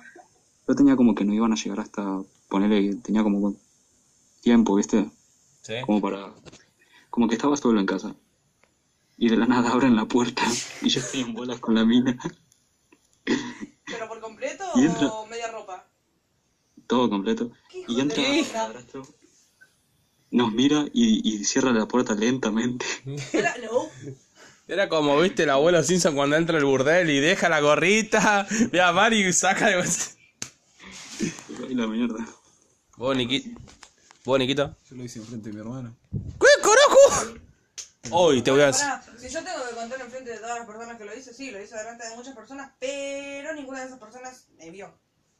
yo tenía como que no iban a llegar hasta ponerle tenía como tiempo, ¿viste? Sí. Como para como que estaba solo en casa. Y de la nada abren la puerta y yo estoy en bolas con la mina. ¿Pero por completo Y entra- o media ropa? todo completo. hijo Y entra el nos mira y, y cierra la puerta lentamente. Era, no. Era como, viste, el abuelo Simpson cuando entra al burdel y deja la gorrita, ve a Mario y saca de... Y la mierda. Vos, Nikita. Vos, Nikita. Yo lo hice enfrente de mi hermano. ¿Qué Hoy te voy a decir. Pará, si yo tengo que contar enfrente de todas las personas que lo hice, sí, lo hice delante de muchas personas, pero ninguna de esas personas me vio.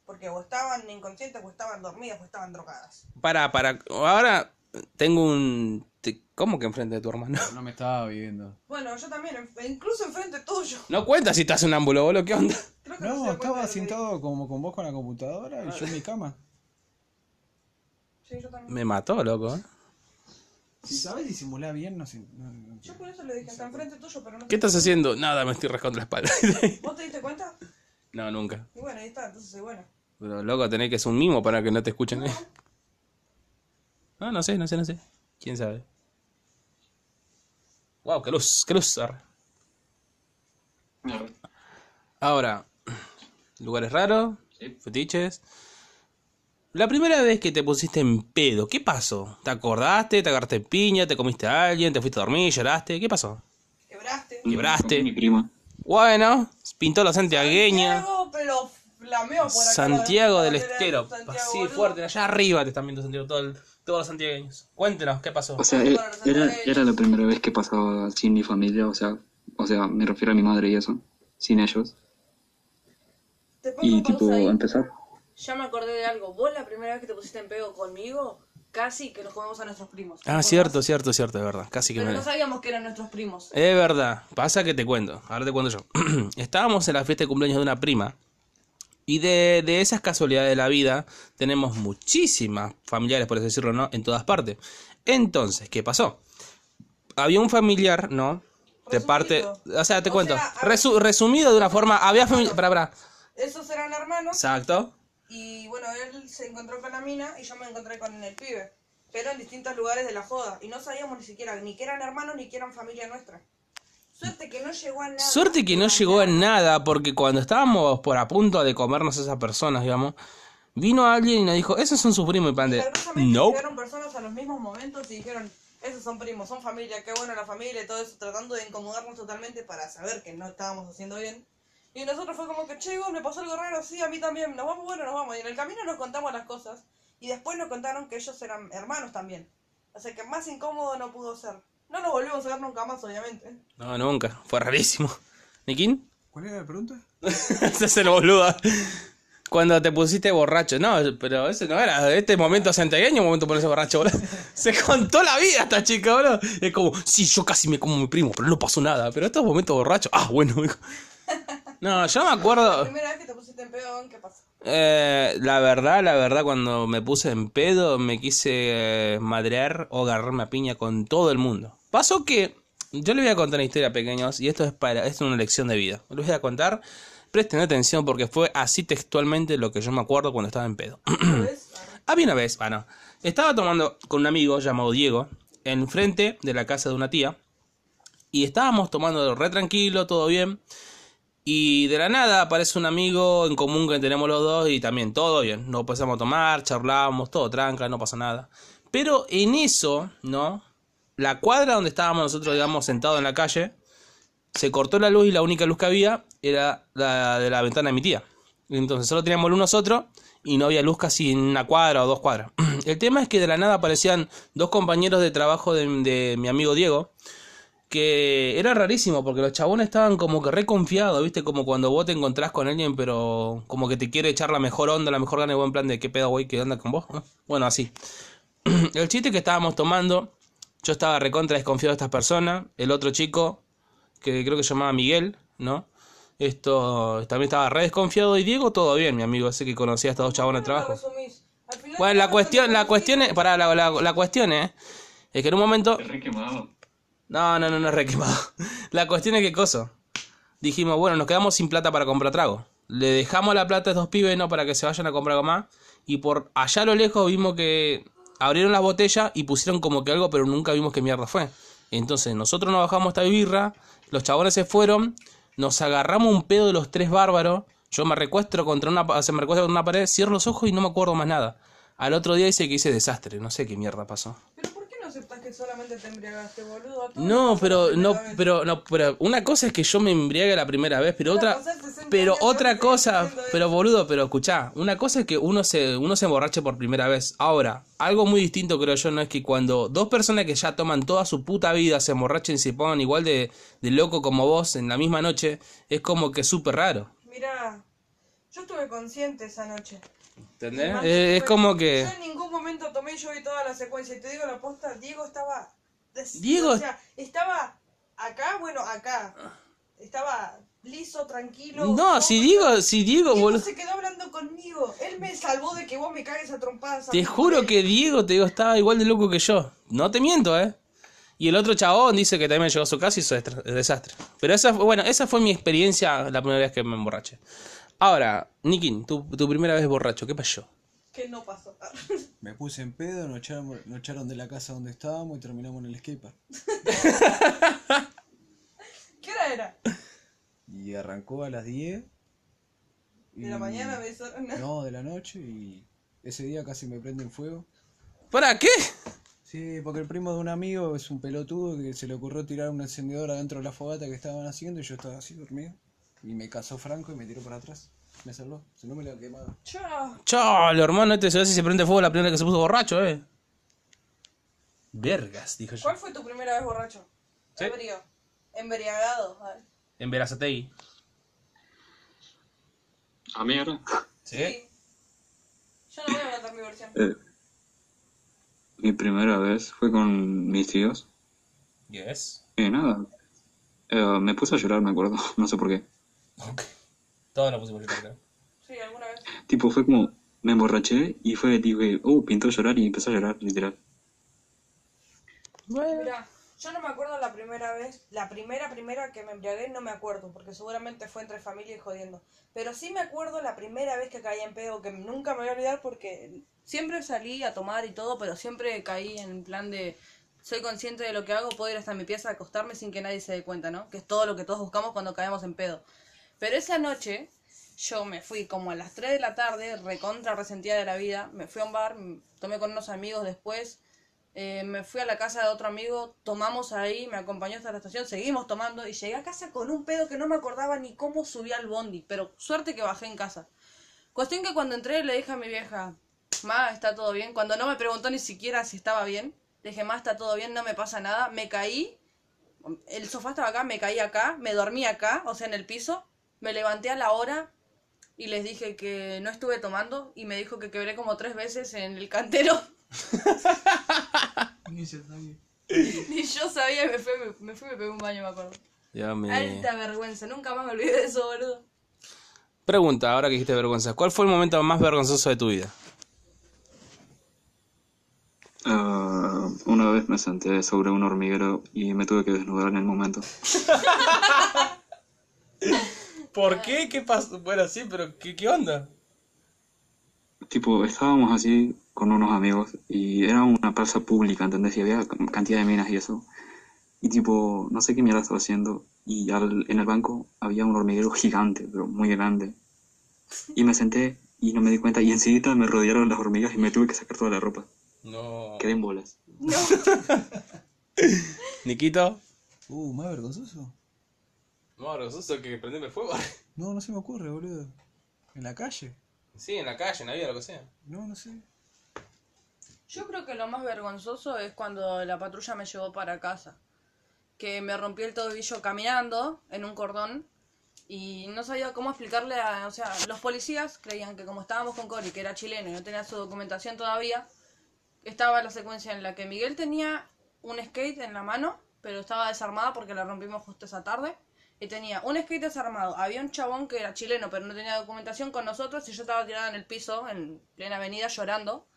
Porque o estaban inconscientes, o estaban dormidas, o estaban drogadas. Para, para. Ahora tengo un. ¿Cómo que enfrente de tu hermano? No me estaba viendo. Bueno, yo también, en- incluso enfrente tuyo. No cuenta si estás en un ámbulo, boludo, ¿qué onda? Creo que No, cuenta estaba que sentado como con vos con la computadora y yo en mi cama. Sí, yo también. Me mató, loco. ¿eh? Si sabes disimular bien, no sé. no- no- Yo por eso le dije, está enfrente tuyo, pero no ¿Qué estás haciendo? Nada, me estoy rascando la espalda. ¿Vos te diste cuenta? no, nunca. Y bueno, ahí está, entonces soy buena. Pero, loco, tenés que ser un mimo para que no te escuchen. ¿eh? No, no sé, no sé, no sé. ¿Quién sabe? Wow, qué luz, qué luz. arre. Ahora, lugares raros, Sí. fetiches. La primera vez que te pusiste en pedo, ¿qué pasó? ¿Te acordaste? ¿Te agarraste piña? ¿Te comiste a alguien? ¿Te fuiste a dormir? ¿Lloraste? ¿Qué pasó? Quebraste. Quebraste. Mi prima. Bueno, pintó la santiagueña. Santiago, pero por acá. Santiago la del Estero. Santiago, Así boludo. fuerte, allá arriba te están viendo Santiago, todo el- todos los santiagueños. Cuéntenos, ¿qué pasó? O sea, era, la primera vez que pasaba sin mi familia, o sea, o sea, me refiero a mi madre y eso, sin ellos. Te pongo Y tipo, ahí. empezar. Ya me acordé de algo. Vos la primera vez que te pusiste en pedo conmigo, casi que nos comemos a nuestros primos. ¿Te Ah, cierto, cierto, cierto, de verdad. Casi que Pero me... no sabíamos que eran nuestros primos. Es verdad. Pasa que te cuento. Ahora te cuento yo. Estábamos en la fiesta de cumpleaños de una prima. Y de, de esas casualidades de la vida, tenemos muchísimas familiares, por así decirlo, ¿no? En todas partes. Entonces, ¿qué pasó? Había un familiar, ¿no? De Resumido. parte. O sea, te O cuento. sea. Resu- resumido de una forma. Había familia. Para, para. Esos eran hermanos Exacto. Y bueno, él se encontró con la mina y yo me encontré con el pibe. Pero en distintos lugares de la joda. Y no sabíamos ni siquiera ni que eran hermanos ni que eran familia nuestra. Suerte que no llegó a nada. Suerte que no llegó a nada, porque cuando estábamos por a punto de comernos esas personas, digamos, vino alguien y nos dijo, esos son sus primos y pan de... No. llegaron personas a los mismos momentos y dijeron, esos son primos, son familia, qué bueno la familia y todo eso, tratando de incomodarnos totalmente para saber que no estábamos haciendo bien. Y nosotros fue como que, che, vos, me pasó algo raro, sí, a mí también, nos vamos, bueno, nos vamos. Y en el camino nos contamos las cosas y después nos contaron que ellos eran hermanos también. O sea que más incómodo no pudo ser. No nos volvimos a ver nunca más, obviamente. No, nunca. Fue rarísimo. ¿Nikin? ¿Cuál era la pregunta? Ese es el boludo. Cuando te pusiste borracho. No, pero ese no era. Este momento santiagueño, momento ponerse borracho, boludo. Se contó la vida esta chica, boludo. Es como, sí, yo casi me como a mi primo, pero no pasó nada. Pero estos momentos borrachos. Ah, bueno. No, yo me La acuerdo. primera vez que te pusiste en pedo, ¿qué pasó? Eh, la verdad, la verdad, cuando me puse en pedo, me quise eh, madrear o agarrarme a piña con todo el mundo. Pasó que, yo les voy a contar una historia, pequeños, y esto es para, esto es una lección de vida. Les voy a contar, presten atención porque fue así textualmente lo que yo me acuerdo cuando estaba en pedo. Había una vez, bueno, estaba tomando con un amigo llamado Diego, enfrente de la casa de una tía, y estábamos tomando re tranquilo, todo bien. Y de la nada aparece un amigo en común que tenemos los dos y también todo bien. Nos empezamos a tomar, charlábamos, todo tranca, no pasa nada. Pero en eso, ¿no? La cuadra donde estábamos nosotros, digamos, sentados en la calle, se cortó la luz y la única luz que había era la de la ventana de mi tía. Entonces solo teníamos luz nosotros y no había luz casi en una cuadra o dos cuadras. El tema es que de la nada aparecían dos compañeros de trabajo de, de mi amigo Diego, que era rarísimo porque los chabones estaban como que reconfiados, ¿viste? Como cuando vos te encontrás con alguien, pero como que te quiere echar la mejor onda, la mejor gana y buen plan de qué pedo, güey, qué onda con vos. ¿no? Bueno, así. El chiste que estábamos tomando, yo estaba recontra desconfiado de estas personas, el otro chico, que creo que se llamaba Miguel, ¿no? Esto también estaba re desconfiado y Diego todo bien, mi amigo, ese que conocía a estos dos chabones de ¿Cómo lo trabajo. Bueno, la cuestión, la cuestión es, pará, la, la, la cuestión es, es que en un momento Te re quemado. No, no, no, no es re quemado. La cuestión es que coso. Dijimos, bueno, nos quedamos sin plata para comprar trago. Le dejamos la plata a estos pibes, ¿no? Para que se vayan a comprar algo más. Y por allá a lo lejos vimos que abrieron las botellas y pusieron como que algo, pero nunca vimos qué mierda fue. Entonces nosotros nos bajamos esta birra, los chabones se fueron, nos agarramos un pedo de los tres bárbaros. Yo me recuestro contra una, se me recuesto contra una pared, cierro los ojos y no me acuerdo más nada. Al otro día dice que hice desastre, no sé qué mierda pasó. Pero ¿por qué no aceptás que solamente te embriagaste, boludo? No, pero no, pero no, pero una cosa es que yo me embriague la primera vez, pero otra, pasar 60 pero otra cosa, pero boludo, pero escuchá, una cosa es que uno se, uno se emborrache por primera vez. Ahora, algo muy distinto creo yo, no es que cuando dos personas que ya toman toda su puta vida se emborrachen y se pongan igual de, de loco como vos en la misma noche, es como que súper raro. Mira, yo estuve consciente esa noche. ¿Entendés? Más Eh, es como Yo que... en ningún momento tomé yo vi toda la secuencia. Y te digo la posta, Diego estaba... Diego- O sea, estaba acá, bueno, acá. Estaba liso, tranquilo. No, todo si Diego, si Diego, Diego boludo... se quedó hablando conmigo. Él me salvó de que vos me cagues a trompadas. Te juro que Diego, te digo, estaba igual de loco que yo. No te miento, ¿eh? Y el otro chabón dice que también llegó a su casa y hizo desastre. Pero esa, fue- bueno, esa fue mi experiencia la primera vez que me emborraché. Ahora, Nikin, tu, tu primera vez borracho, ¿qué pasó? Que no pasó. Me puse en pedo, nos echaron, nos echaron de la casa donde estábamos y terminamos en el skatepark. ¿Qué hora era? Y arrancó a las 10. De la y- mañana me hizo... No, de la noche y ese día casi me prende en fuego. ¿Para qué? Sí, porque el primo de un amigo es un pelotudo que se le ocurrió tirar un encendedor adentro de la fogata que estaban haciendo y yo estaba así dormido. Y me cazó Franco y me tiró para atrás. Me salvó, si no me lo quemaba. Chao. Chalo, hermano, este se ve si se prende fuego la primera vez que se puso borracho, ¿eh? Vergas, dijo yo. ¿Cuál fue tu primera vez borracho? Sí. Ebrio. Embriagado. A ver. En Verazategui. A mí ahora. ¿Sí? Yo no voy a contar mi versión. Eh, mi primera vez fue con mis tíos. Yes. Y nada. Eh, me puse a llorar, me acuerdo. No sé por qué. Ok. Todos nos pusimos a llorar, creo. Sí, alguna vez. Tipo, fue como. Me emborraché y fue, dije, oh, pintó llorar y empecé a llorar, literal. Mira, yo no me acuerdo la primera vez, la primera, primera que me embriagué, no me acuerdo, porque seguramente fue entre familia y jodiendo. Pero sí me acuerdo la primera vez que caí en pedo, que nunca me voy a olvidar porque siempre salí a tomar y todo, pero siempre caí en plan de soy consciente de lo que hago, puedo ir hasta mi pieza a acostarme sin que nadie se dé cuenta, ¿no? Que es todo lo que todos buscamos cuando caemos en pedo. Pero esa noche yo me fui como a las 3 de la tarde, recontra resentida de la vida, me fui a un bar, tomé con unos amigos después, eh, me fui a la casa de otro amigo, tomamos ahí, me acompañó hasta la estación, seguimos tomando y llegué a casa con un pedo que no me acordaba ni cómo subí al bondi, pero suerte que bajé en casa. Cuestión que cuando entré le dije a mi vieja, Ma, está todo bien. Cuando no me preguntó ni siquiera si estaba bien, le dije, Ma, está todo bien, no me pasa nada. Me caí, el sofá estaba acá, me caí acá, me dormí acá, o sea, en el piso. Me levanté a la hora y les dije que no estuve tomando y me dijo que quebré como tres veces en el cantero. Ni se sabía. Ni yo sabía y me fui, me, me fui y me pegué un baño, me acuerdo. Ya me... Alta vergüenza, nunca más me olvidé de eso, boludo. Pregunta, ahora que dijiste vergüenza, ¿cuál fue el momento más vergonzoso de tu vida? Ah, una vez me senté sobre un hormiguero y me tuve que desnudar en el momento. ¿Por qué? ¿Qué pasó? Bueno, sí, pero ¿qué, qué onda? Tipo, estábamos así con unos amigos y era una plaza pública, ¿entendés? Y había cantidad de minas y eso. Y tipo, no sé qué mierda estaba haciendo. Y al- en el banco había un hormiguero gigante, pero muy grande. Y me senté y no me di cuenta. Y enseguida me rodearon las hormigas y me tuve que sacar toda la ropa. No. Quedé en bolas. Niquito. Uh, más vergonzoso. No, vergonzoso que prenderme fuego. No, no se me ocurre, boludo. ¿En la calle? Sí, en la calle, en la vida, lo que sea. No, no sé. Yo creo que lo más vergonzoso es cuando la patrulla me llevó para casa. Que me rompí el tobillo caminando en un cordón y no sabía cómo explicarle a... O sea, los policías creían que como estábamos con Cory, que era chileno y no tenía su documentación todavía, estaba la secuencia en la que Miguel tenía un skate en la mano, pero estaba desarmada porque la rompimos justo esa tarde. Y tenía un skate desarmado. Había un chabón que era chileno, pero no tenía documentación con nosotros y yo estaba tirada en el piso, en plena avenida, llorando.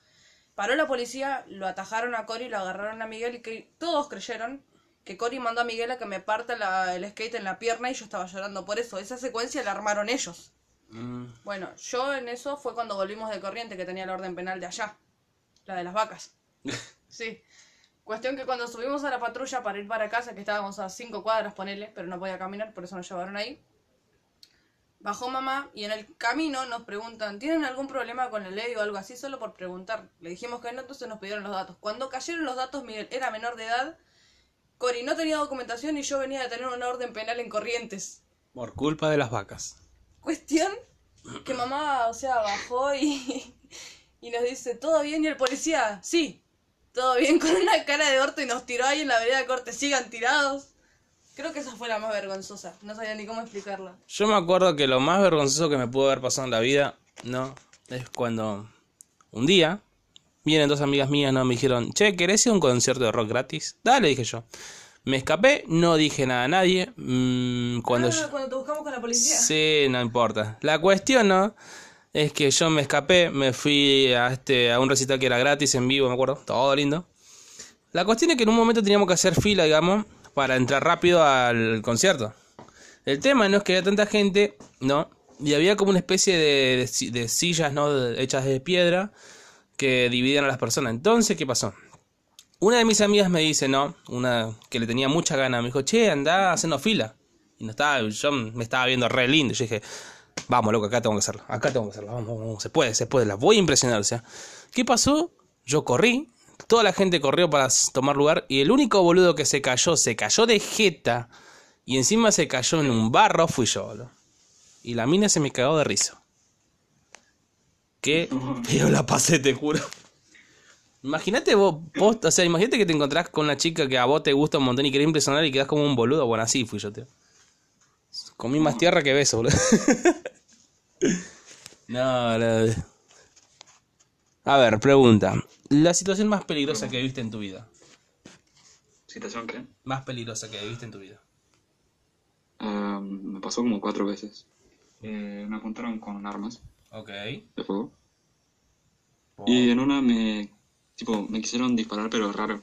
Paró la policía, lo atajaron a Cory, lo agarraron a Miguel y que todos creyeron que Cory mandó a Miguel a que me parta la- el skate en la pierna y yo estaba llorando por eso. Esa secuencia la armaron ellos. Mm, Bueno, yo en eso fue cuando volvimos de corriente que tenía la orden penal de allá, la de las vacas. Sí. Cuestión que cuando subimos a la patrulla para ir para casa, que estábamos a cinco cuadras, ponele, pero no podía caminar, por eso nos llevaron ahí. Bajó mamá y en el camino nos preguntan, ¿tienen algún problema con la ley o algo así? Solo por preguntar. Le dijimos que no, entonces nos pidieron los datos. Cuando cayeron los datos, Miguel era menor de edad, Cori no tenía documentación y yo venía de tener una orden penal en Corrientes. por culpa de las vacas. Cuestión que mamá, o sea, bajó y, y nos dice, ¿todo bien? Y el policía, sí, todo bien, con una cara de orto y nos tiró ahí en la vereda de corte, sigan tirados. Creo que esa fue la más vergonzosa, no sabía ni cómo explicarla. Yo me acuerdo que lo más vergonzoso que me pudo haber pasado en la vida, ¿no? Es cuando un día vienen dos amigas mías, ¿no? Me dijeron, che, ¿querés ir a un concierto de rock gratis? Dale, dije yo. Me escapé, no dije nada a nadie. mm, cuando Ah, yo- cuando te buscamos con la policía. Sí, no importa. La cuestión, ¿no? Es que yo me escapé, me fui a este a un recital que era gratis en vivo, me acuerdo, todo lindo. La cuestión es que en un momento teníamos que hacer fila, digamos, para entrar rápido al concierto. El tema no es que había tanta gente, ¿no? Y había como una especie de, de si- de sillas, ¿no? Hechas de piedra que dividían a las personas. Entonces, ¿qué pasó? Una de mis amigas me dice, ¿no? Una que le tenía mucha gana, me dijo, che, anda haciendo fila. Y no estaba, yo me estaba viendo re lindo. Yo dije, vamos, loco, acá tengo que hacerlo, acá tengo que hacerlo, vamos, vamos, se puede, se puede, la voy a impresionar. O sea, ¿qué pasó? Yo corrí, toda la gente corrió para tomar lugar y el único boludo que se cayó, se cayó de jeta y encima se cayó en un barro, fui yo, boludo. Y la mina se me cagó de risa. Qué feo la pasé, te juro. Imagínate vos, vos, o sea, imagínate que te encontrás con una chica que a vos te gusta un montón y querés impresionar y quedás como un boludo. Bueno, así fui yo, tío. Comí más tierra que beso, boludo. no, no. A ver, pregunta. La situación más peligrosa que viste en tu vida. ¿Situación qué? Más peligrosa que viste en tu vida. Ah, me pasó como cuatro veces. Eh, me apuntaron con armas Ok. de fuego. Y en una me... Tipo, me quisieron disparar, pero raro.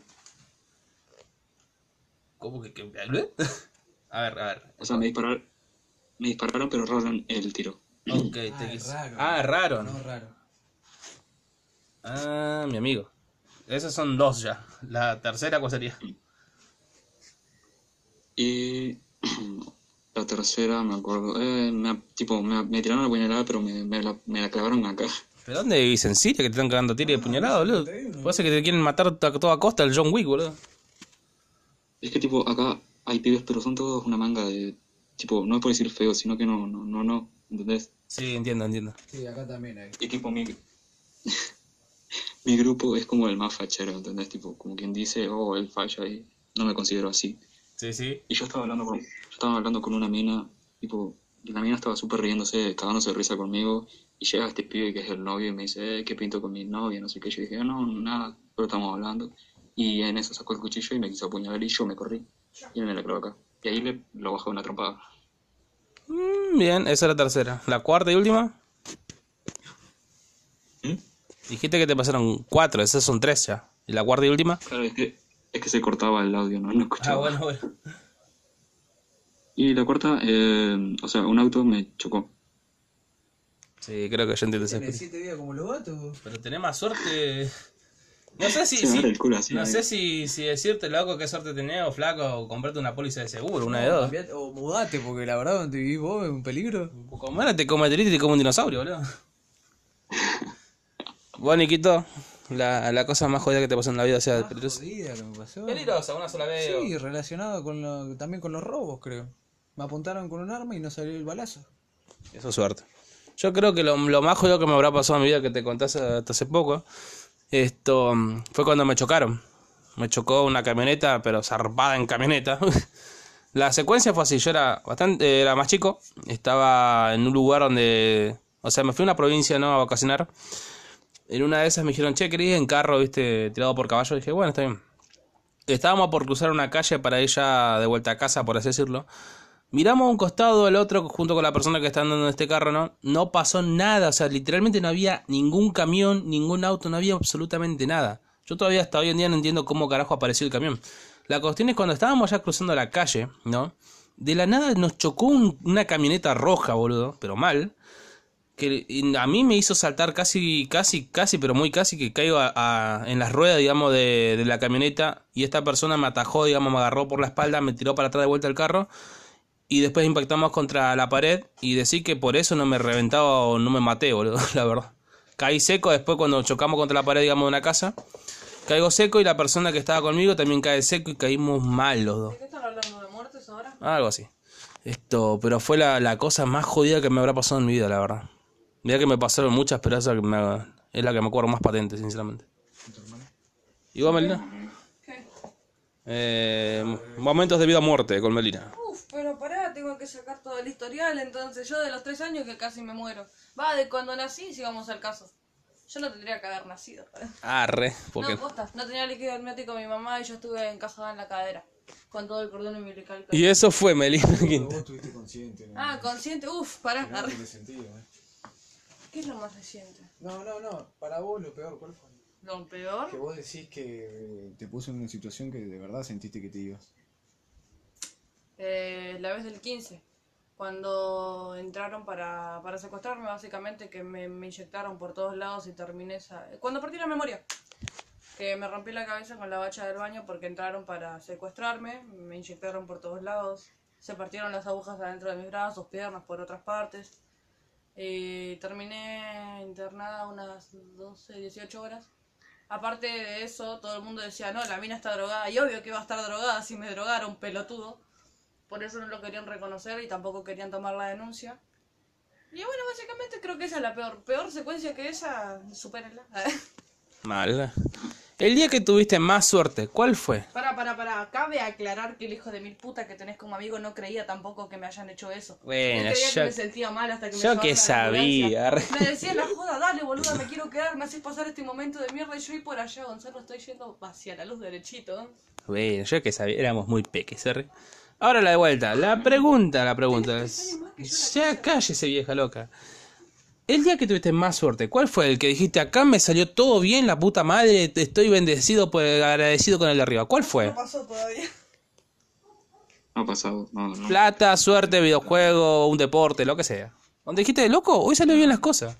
¿Cómo que, que- A ver, a ver. O sea, me dispararon... Me dispararon, pero raro el tiro. Ok, te Ah, quis- raro. Ah, raro. No, raro. Ah, mi amigo. Esas son dos ya. La tercera, ¿cuál sería? Y la tercera, me acuerdo, eh, me, tipo, me, me tiraron la puñalada, pero me, me, la, me la clavaron acá. ¿Pero dónde vivís? ¿En Siria? Que te están cagando tiro y de puñalada, boludo. Puede ser que te quieren matar a toda costa el John Wick, boludo. Es que tipo, acá hay pibes, pero son todos una manga de, tipo, no es por decir feo, sino que no, no, no, no, ¿entendés? Sí, entiendo, entiendo. Sí, acá también hay. Y tipo, mi, mi grupo es como el más fachero, ¿entendés? Tipo, como quien dice, oh, el facha y no me considero así. Sí, sí. Y yo estaba hablando con, yo estaba hablando con una mina, tipo, y la mina estaba súper riéndose, cagándose de risa conmigo, y llega este pibe que es el novio y me dice, eh, ¿qué pinto con mi novia? No sé qué. Yo dije, no, nada, pero estamos hablando. Y en eso sacó el cuchillo y me quiso apuñalar y yo me corrí. Y me la clavó acá. Y ahí le lo bajó una trompada. Mm, bien, esa es la tercera. ¿La cuarta y última? ¿Mm? Dijiste que te pasaron cuatro, esas son tres ya. ¿Y la cuarta y última? Claro, es que, es que se cortaba el audio, no, no escuchaba. Ah, bueno, bueno. Y la cuarta, eh, o sea, un auto me chocó. Sí, creo que yo entiendo ese Tiene espíritu. siete días como los gatos. Pero tenés más suerte. No sé si, si- el culo así. no ahí. sé si, si decirte loco qué suerte tenés o flaco o comprarte una póliza de seguro, una de dos. O mudate, porque la verdad donde vivís vos es un peligro. Como era, te come el y te come un dinosaurio, boludo. Bueno, Niquito, la, la cosa más jodida que te pasó en la vida, o sea, peligrosa. Jodida que me pasó. Peligrosa, una sola vez. Sí, relacionado con lo- también con los robos, creo. Me apuntaron con un arma y no salió el balazo. Eso es suerte. Yo creo que lo, lo más jodido que me habrá pasado en mi vida, que te conté hace- hasta hace poco, esto mm, fue cuando me chocaron. Me chocó una camioneta, pero zarpada en camioneta. La secuencia fue así, yo era bastante, era más chico, estaba en un lugar donde, o sea, me fui a una provincia, ¿no? A vacacionar. En una de esas me dijeron, che, querés en carro, viste, tirado por caballo. dije, bueno, está bien. Estábamos por cruzar una calle para ya de vuelta a casa, por así decirlo. Miramos a un costado al otro junto con la persona que está andando en este carro, ¿no? No pasó nada, o sea, literalmente no había ningún camión, ningún auto, no había absolutamente nada. Yo todavía hasta hoy en día no entiendo cómo carajo apareció el camión. La cuestión es cuando estábamos ya cruzando la calle, ¿no? De la nada nos chocó un- una camioneta roja, boludo, pero mal. Que a mí me hizo saltar casi, casi, casi, pero muy casi que caigo a- en las ruedas, digamos, de, de la camioneta. Y esta persona me atajó, digamos, me agarró por la espalda, me tiró para atrás de vuelta el carro y después impactamos contra la pared y decir que por eso no me reventaba o no me maté, boludo, la verdad. Caí seco después cuando chocamos contra la pared, digamos, de una casa. Caigo seco y la persona que estaba conmigo también cae seco y caímos mal los dos. ¿De qué están hablando? ¿De muertes ahora? Algo así. Esto, pero fue la, la cosa más jodida que me habrá pasado en mi vida, la verdad. Mira que me pasaron muchas, pero esa que me- es la que me acuerdo más patente, sinceramente. ¿Y vos, Melina? ¿Qué? Eh, momentos de vida o muerte con Melina. Uf, pero pará, tengo que sacar todo el historial, entonces yo de los tres años que casi me muero. Va, de cuando nací, si vamos al caso. Yo no tendría que haber nacido. Arre, porque... No, posta, no tenía líquido amniótico mi mamá y yo estuve encajada en la cadera. Con todo el cordón umbilical. Y eso fue Melina Quinta. Vos estuviste consciente, ¿no? Ah, consciente, uf, pará. No arre. tiene sentido, ¿eh? ¿Qué es lo más reciente? No, no, no. Para vos lo peor, ¿cuál fue? ¿Lo peor? Que vos decís que te puso en una situación que de verdad sentiste que te ibas. Eh, la vez del 15. Cuando entraron para, para secuestrarme, básicamente, que me, inyectaron por todos lados y terminé esa... Cuando perdí la memoria. Que me rompí la cabeza con la bacha del baño porque entraron para secuestrarme, me inyectaron por todos lados, se partieron las agujas adentro de mis brazos, piernas, por otras partes. Y terminé internada unas 12, 18 horas. Aparte de eso, todo el mundo decía, no, la mina está drogada. Y obvio que iba a estar drogada si me drogaron, pelotudo. Por eso no lo querían reconocer y tampoco querían tomar la denuncia. Y bueno, básicamente creo que esa es la peor. Peor secuencia que esa, supérenla. Mal. El día que tuviste más suerte, ¿cuál fue? Para, para, para. Cabe aclarar que el hijo de mil puta que tenés como amigo no creía tampoco que me hayan hecho eso. Bueno, creía yo- que me sentía mal hasta que me yo que sabía, Me decía la joda, dale boluda, me quiero quedar, me haces pasar este momento de mierda y yo y por allá, Gonzalo, estoy yendo hacia la luz derechito. Bueno, yo que sabía, éramos muy peques, ¿eh? Ahora la de vuelta. La pregunta, la pregunta es... Ya cállese, vieja loca. El día que tuviste más suerte, ¿cuál fue el que dijiste acá me salió todo bien, la puta madre, te estoy bendecido, pues agradecido con el de arriba? ¿Cuál fue? No pasó todavía. No ha pasado, no, no. Plata, suerte, videojuego, un deporte, lo que sea. Donde dijiste, loco, hoy salió bien las cosas.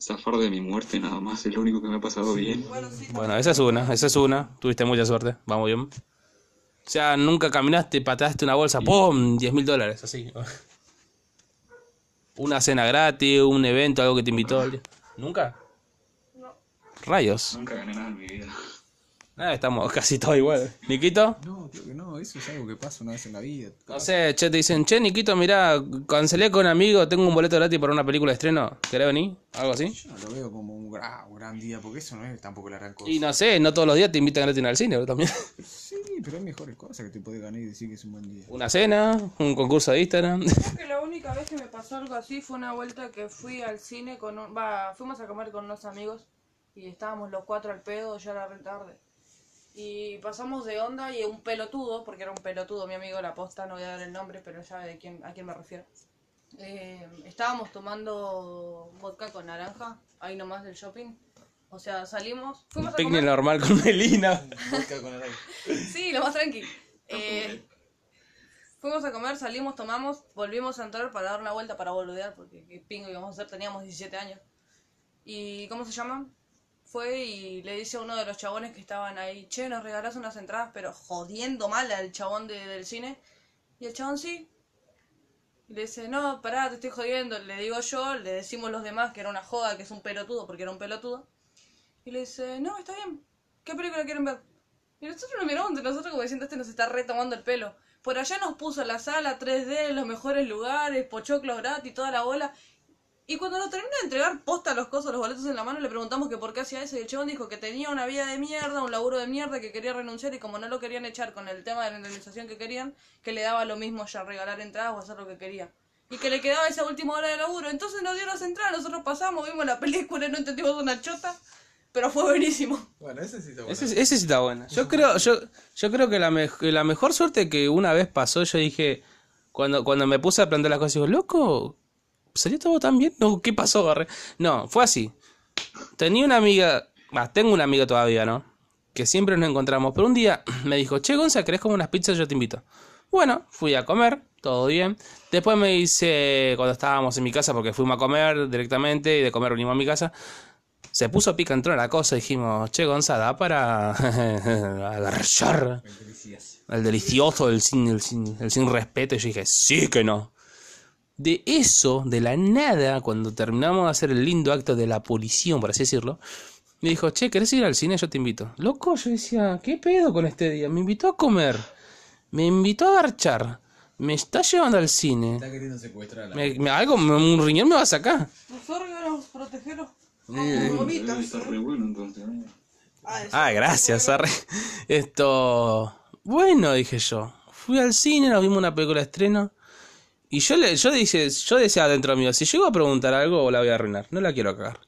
zafar de mi muerte nada más, es lo único que me ha pasado bien. Bueno, sí, Bueno, esa es una, esa es una. Tuviste mucha suerte, vamos bien. O sea, nunca caminaste, pataste una bolsa, ¡pum! 10 mil dólares, así. Una cena gratis, un evento, algo que te invitó. ¿Nunca? Rayos. Nunca gané nada en mi vida. Ah, estamos casi todos igual. ¿Niquito? No, creo que no, eso es algo que pasa una vez en la vida. No sé, che, te dicen, che, Niquito, mirá, cancelé con un amigo, tengo un boleto gratis para una película de estreno. ¿Querés venir? ¿Algo así? Yo no lo veo como un gran, un gran día, porque eso no es tampoco la gran cosa. Y no sé, no todos los días te invitan gratis al cine, bro, también. Pero hay mejores cosas que te puede ganar y decir que es un buen día. Una cena, un concurso de Instagram. Creo que la única vez que me pasó algo así fue una vuelta que fui al cine con un... Va, fuimos a comer con unos amigos y estábamos los cuatro al pedo, ya era re tarde. Y pasamos de onda y un pelotudo, porque era un pelotudo mi amigo, la posta, no voy a dar el nombre, pero ya de quién, a quién me refiero. Eh, estábamos tomando vodka con naranja, ahí nomás del shopping. O sea, salimos, Un fuimos a picnic comer. normal con Melina. Sí, lo más tranqui. Eh, fuimos a comer, salimos, tomamos, volvimos a entrar para dar una vuelta para boludear, porque qué pingo íbamos a hacer, teníamos 17 años. ¿Y cómo se llama? Fue y le dice a uno de los chabones que estaban ahí, che, nos regalás unas entradas, pero jodiendo mal al chabón de- del cine. Y el chabón sí. Y le dice, no, pará, te estoy jodiendo. Le digo yo, le decimos los demás que era una joda, que es un pelotudo, porque era un pelotudo. Y le dice, no, está bien. ¿Qué película quieren ver? Y nosotros nos miramos entre nosotros como diciendo, este nos está retomando el pelo. Por allá nos puso la sala 3D, los mejores lugares, pochoclos gratis, toda la bola. Y cuando nos termina de entregar posta los cosos, los boletos en la mano, le preguntamos que por qué hacía eso. Y el chabón dijo que tenía una vida de mierda, un laburo de mierda, que quería renunciar y como no lo querían echar con el tema de la indemnización que querían, que le daba lo mismo ya regalar entradas o hacer lo que quería. Y que le quedaba esa última hora de laburo. Entonces nos dio las entradas, nosotros pasamos, vimos la película, no entendimos una chota, pero fue buenísimo. Bueno, ese sí está bueno. Ese, ese sí está bueno. Yo creo, yo, yo creo que la, mej- que la mejor suerte que una vez pasó, yo dije, cuando, cuando me puse a plantear las cosas, digo, loco, ¿salió todo tan bien? No, ¿qué pasó, Barre? No, fue así. Tenía una amiga, bah, tengo una amiga todavía, ¿no? Que siempre nos encontramos. Pero un día me dijo, che, Gonza, ¿querés comer unas pizzas? Yo te invito. Bueno, fui a comer, todo bien. Después me dice, cuando estábamos en mi casa, porque fuimos a comer directamente y de comer venimos a mi casa, se puso picantona la cosa. Dijimos, che, Gonza, da para agarrar el delicioso, el sin, el, sin, el sin respeto. Y yo dije, sí que no. De eso, de la nada, cuando terminamos de hacer el lindo acto de la policía, por así decirlo, me dijo, che, ¿querés ir al cine? Yo te invito. Loco, yo decía, ¿qué pedo con este día? Me invitó a comer, me invitó a garchar, me está llevando al cine. Está queriendo secuestrar a la Me, me- algo, me- un riñón me va a sacar. Los órganos, protegerlos. Debe estar re bueno entonces. ¿eh? Ah, gracias, arre. Esto. Bueno, dije yo. Fui al cine, nos vimos una película de estreno. Y yo le, yo dije, yo decía dentro mío, si llego a preguntar algo, la voy a arruinar. No la quiero cagar.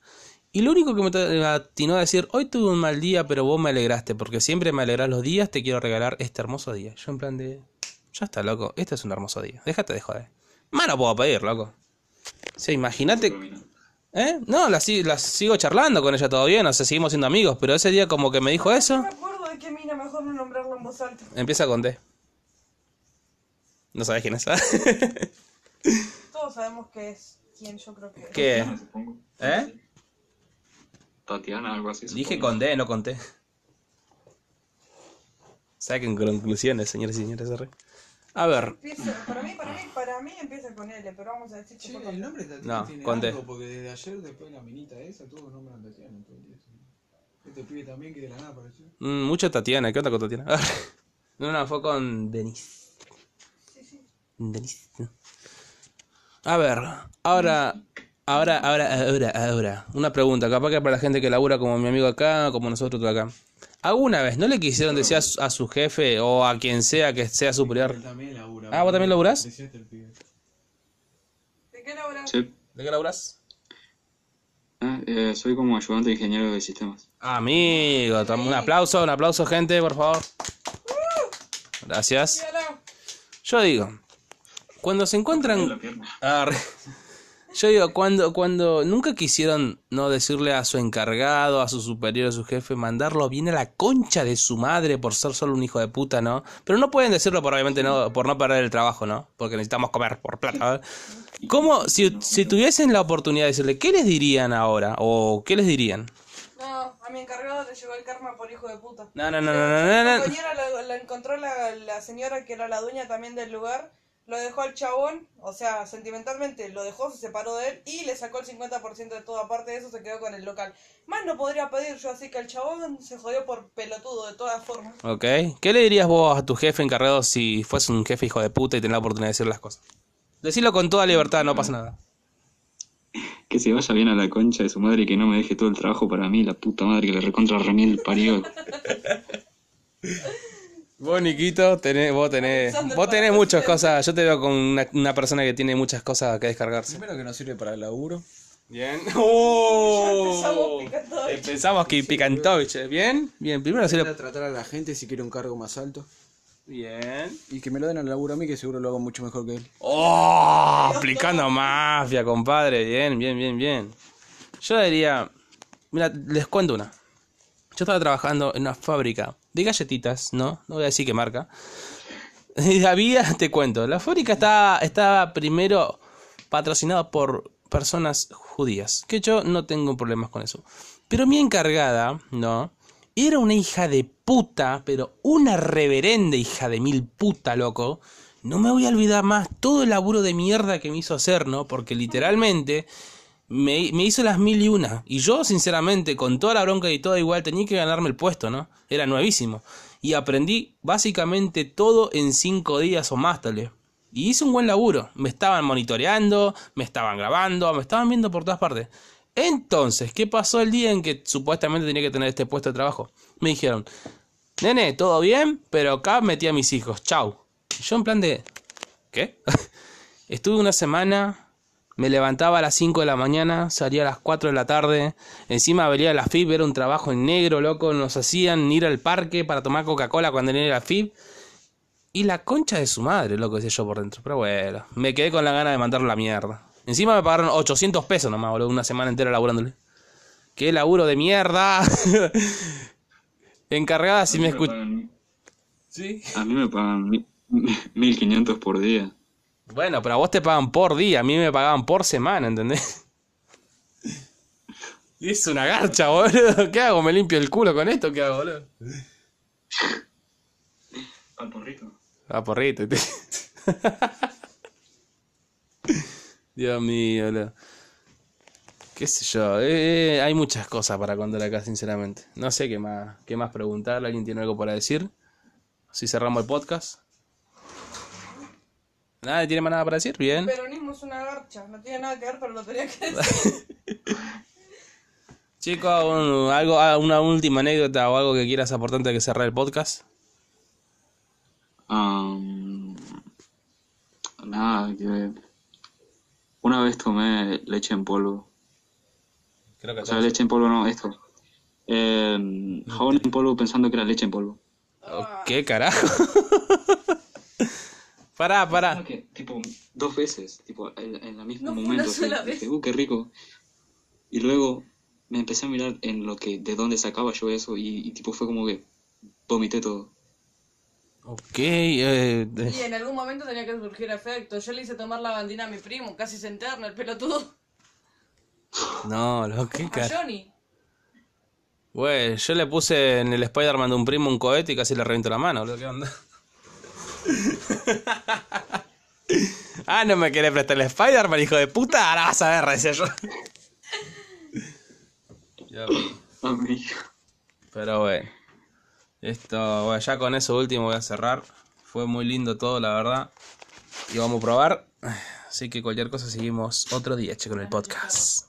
Y lo único que me atinó a decir, hoy tuve un mal día, pero vos me alegraste, porque siempre me alegrás los días, te quiero regalar este hermoso día. Yo en plan de. Ya está, loco, este es un hermoso día. Déjate de joder. Más no puedo pedir, loco. O sea, imagínate. ¿Eh? No, la, si- la sigo charlando con ella todo bien, o sea, seguimos siendo amigos, pero ese día como que me dijo eso, No me acuerdo de qué mina, mejor no nombrarlo en voz alta. empieza con D. No sabes quién es. Todos sabemos que es quien yo creo que es. ¿Qué? Tatiana, supongo. ¿Eh? Tatiana, algo así. Dije con D, no con T. Saquen conclusiones, señores y señores. A ver, Empieza, para mí, para mí, para mí empieza con L, pero vamos a decir que Che, el nombre de Tatiana No, tiene con D. algo, porque desde ayer, después de la minita esa, todos nombran a Tatiana. ¿sí? Este pibe también que de la nada apareció. mm, mucho Tatiana. ¿Qué onda con Tatiana? No, no, fue con Denise. Denise. A ver, ahora, ahora, ahora, ahora, ahora. Una pregunta, capaz que para la gente que labura como mi amigo acá, como nosotros tú acá. ¿Alguna vez no le quisieron decir a su, a su jefe o a quien sea que sea superior? Labura. Ah, ¿vos también laburás? Decíate el pibe. ¿De qué labura? Sí. ¿De qué laburás? Ah, eh, soy como ayudante de ingeniero de sistemas. Amigo, un aplauso, un aplauso, gente, por favor. Gracias. Yo digo, cuando se encuentran. La pierna. Arre. Yo digo, cuando, cuando nunca quisieron no decirle a su encargado, a su superior, a su jefe, mandarlo bien a la concha de su madre por ser solo un hijo de puta, ¿no? Pero no pueden decirlo por obviamente no, por no perder el trabajo, ¿no? Porque necesitamos comer por plata. ¿eh? ¿Cómo, si, si tuviesen la oportunidad de decirle, ¿qué les dirían ahora? ¿O qué les dirían? No, a mi encargado le llegó el karma por hijo de puta. No, no, no, no, no, no, La no. compañera la, la encontró la, la señora que era la dueña también del lugar, lo dejó al chabón, o sea, sentimentalmente lo dejó, se separó de él y le sacó el 50% de todo, aparte de eso se quedó con el local. Más no podría pedir yo, así que el chabón se jodió por pelotudo de todas formas. Ok. ¿Qué le dirías vos a tu jefe encargado si fuese un jefe hijo de puta y tenés la oportunidad de decir las cosas? Decirlo con toda libertad, no pasa nada. Que se vaya bien a la concha de su madre y que no me deje todo el trabajo para mí, la puta madre que le recontra remiel parió. Vos, Niquito, tenés, vos tenés, vos tenés muchas cosas. Yo te veo con una, una persona que tiene muchas cosas que descargarse. Primero que no sirve para el laburo. Bien. ¡Oh! Empezamos que Picantovich. Bien, bien. Primero Voy hacer. a tratar a la gente si quiere un cargo más alto. Bien. Y que me lo den al laburo a mí, que seguro lo hago mucho mejor que él. ¡Oh! Aplicando mafia, compadre. Bien, bien, bien, bien. Yo diría. Mira, les cuento una. Yo estaba trabajando en una fábrica de galletitas, ¿no? No voy a decir qué marca. Y había, te cuento, la fábrica estaba, estaba primero patrocinada por personas judías, que yo no tengo problemas con eso. Pero mi encargada, ¿no? Era una hija de puta, pero una reverenda hija de mil puta, loco. No me voy a olvidar más todo el laburo de mierda que me hizo hacer, ¿no? Porque literalmente me, me hizo las mil y una. Y yo, sinceramente, con toda la bronca y todo igual, tenía que ganarme el puesto, ¿no? Era nuevísimo. Y aprendí básicamente todo en cinco días o más, tal vez. Y hice un buen laburo. Me estaban monitoreando, me estaban grabando, me estaban viendo por todas partes. Entonces, ¿qué pasó el día en que supuestamente tenía que tener este puesto de trabajo? Me dijeron, nene, todo bien, pero acá metí a mis hijos, chau. Y yo en plan de, ¿qué? Estuve una semana, me levantaba a las 5 de la mañana, salía a las 4 de la tarde, encima venía la FIB, era un trabajo en negro, loco, nos hacían ir al parque para tomar Coca-Cola cuando era la FIB. Y la concha de su madre, loco, decía yo por dentro. Pero bueno, me quedé con la gana de mandarlo a la mierda. Encima me pagaron 800 pesos nomás, boludo, una semana entera laburándole. ¡Qué laburo de mierda! Encargada si me escucha... ¿Sí? A mí me pagan mi- 1500 por día. Bueno, pero a vos te pagan por día, a mí me pagaban por semana, ¿entendés? Y es una garcha, boludo. ¿Qué hago? ¿Me limpio el culo con esto? ¿Qué hago, boludo? Al porrito. Ah, porrito. Dios mío, boludo. Qué sé yo, eh, hay muchas cosas para contar acá, sinceramente. No sé qué más, qué más preguntar. ¿Alguien tiene algo para decir? Si cerramos el podcast. ¿Nadie tiene más nada para decir? Bien. Peronismo es una garcha, no tiene nada que ver, pero lo tenía que decir. Chicos, un- algo, ah, una última anécdota o algo que quieras aportar antes de que cerrar el podcast. Am, nada, que una vez tomé leche en polvo. Creo que O sea, leche en polvo no, esto. Eh, jabón en polvo pensando que era leche en polvo. ¿Qué carajo? pará, pará. Que, tipo, dos veces, tipo, en, en el mismo No momento. una así, sola dije, vez. uh, qué rico. Y luego me empecé a mirar en lo que, de dónde sacaba yo eso y, y, tipo fue como que vomité todo. Ok, eh, eh, Y en algún momento tenía que surgir efecto. Yo le hice tomar la bandina a mi primo, casi se enterna el pelotudo. no, lo que A. Johnny. Güey, yo le puse en el Spider-Man de un primo un cohete y casi le reviento la mano, ¿qué onda? ah, no me querés prestar el Spider-Man, hijo de puta, ahora vas a ver, decía yo. Amigo. Pero bueno, esto, bueno, ya con eso último voy a cerrar. Fue muy lindo todo, la verdad. Y vamos a probar. Así que cualquier cosa seguimos otro día, che, con el podcast.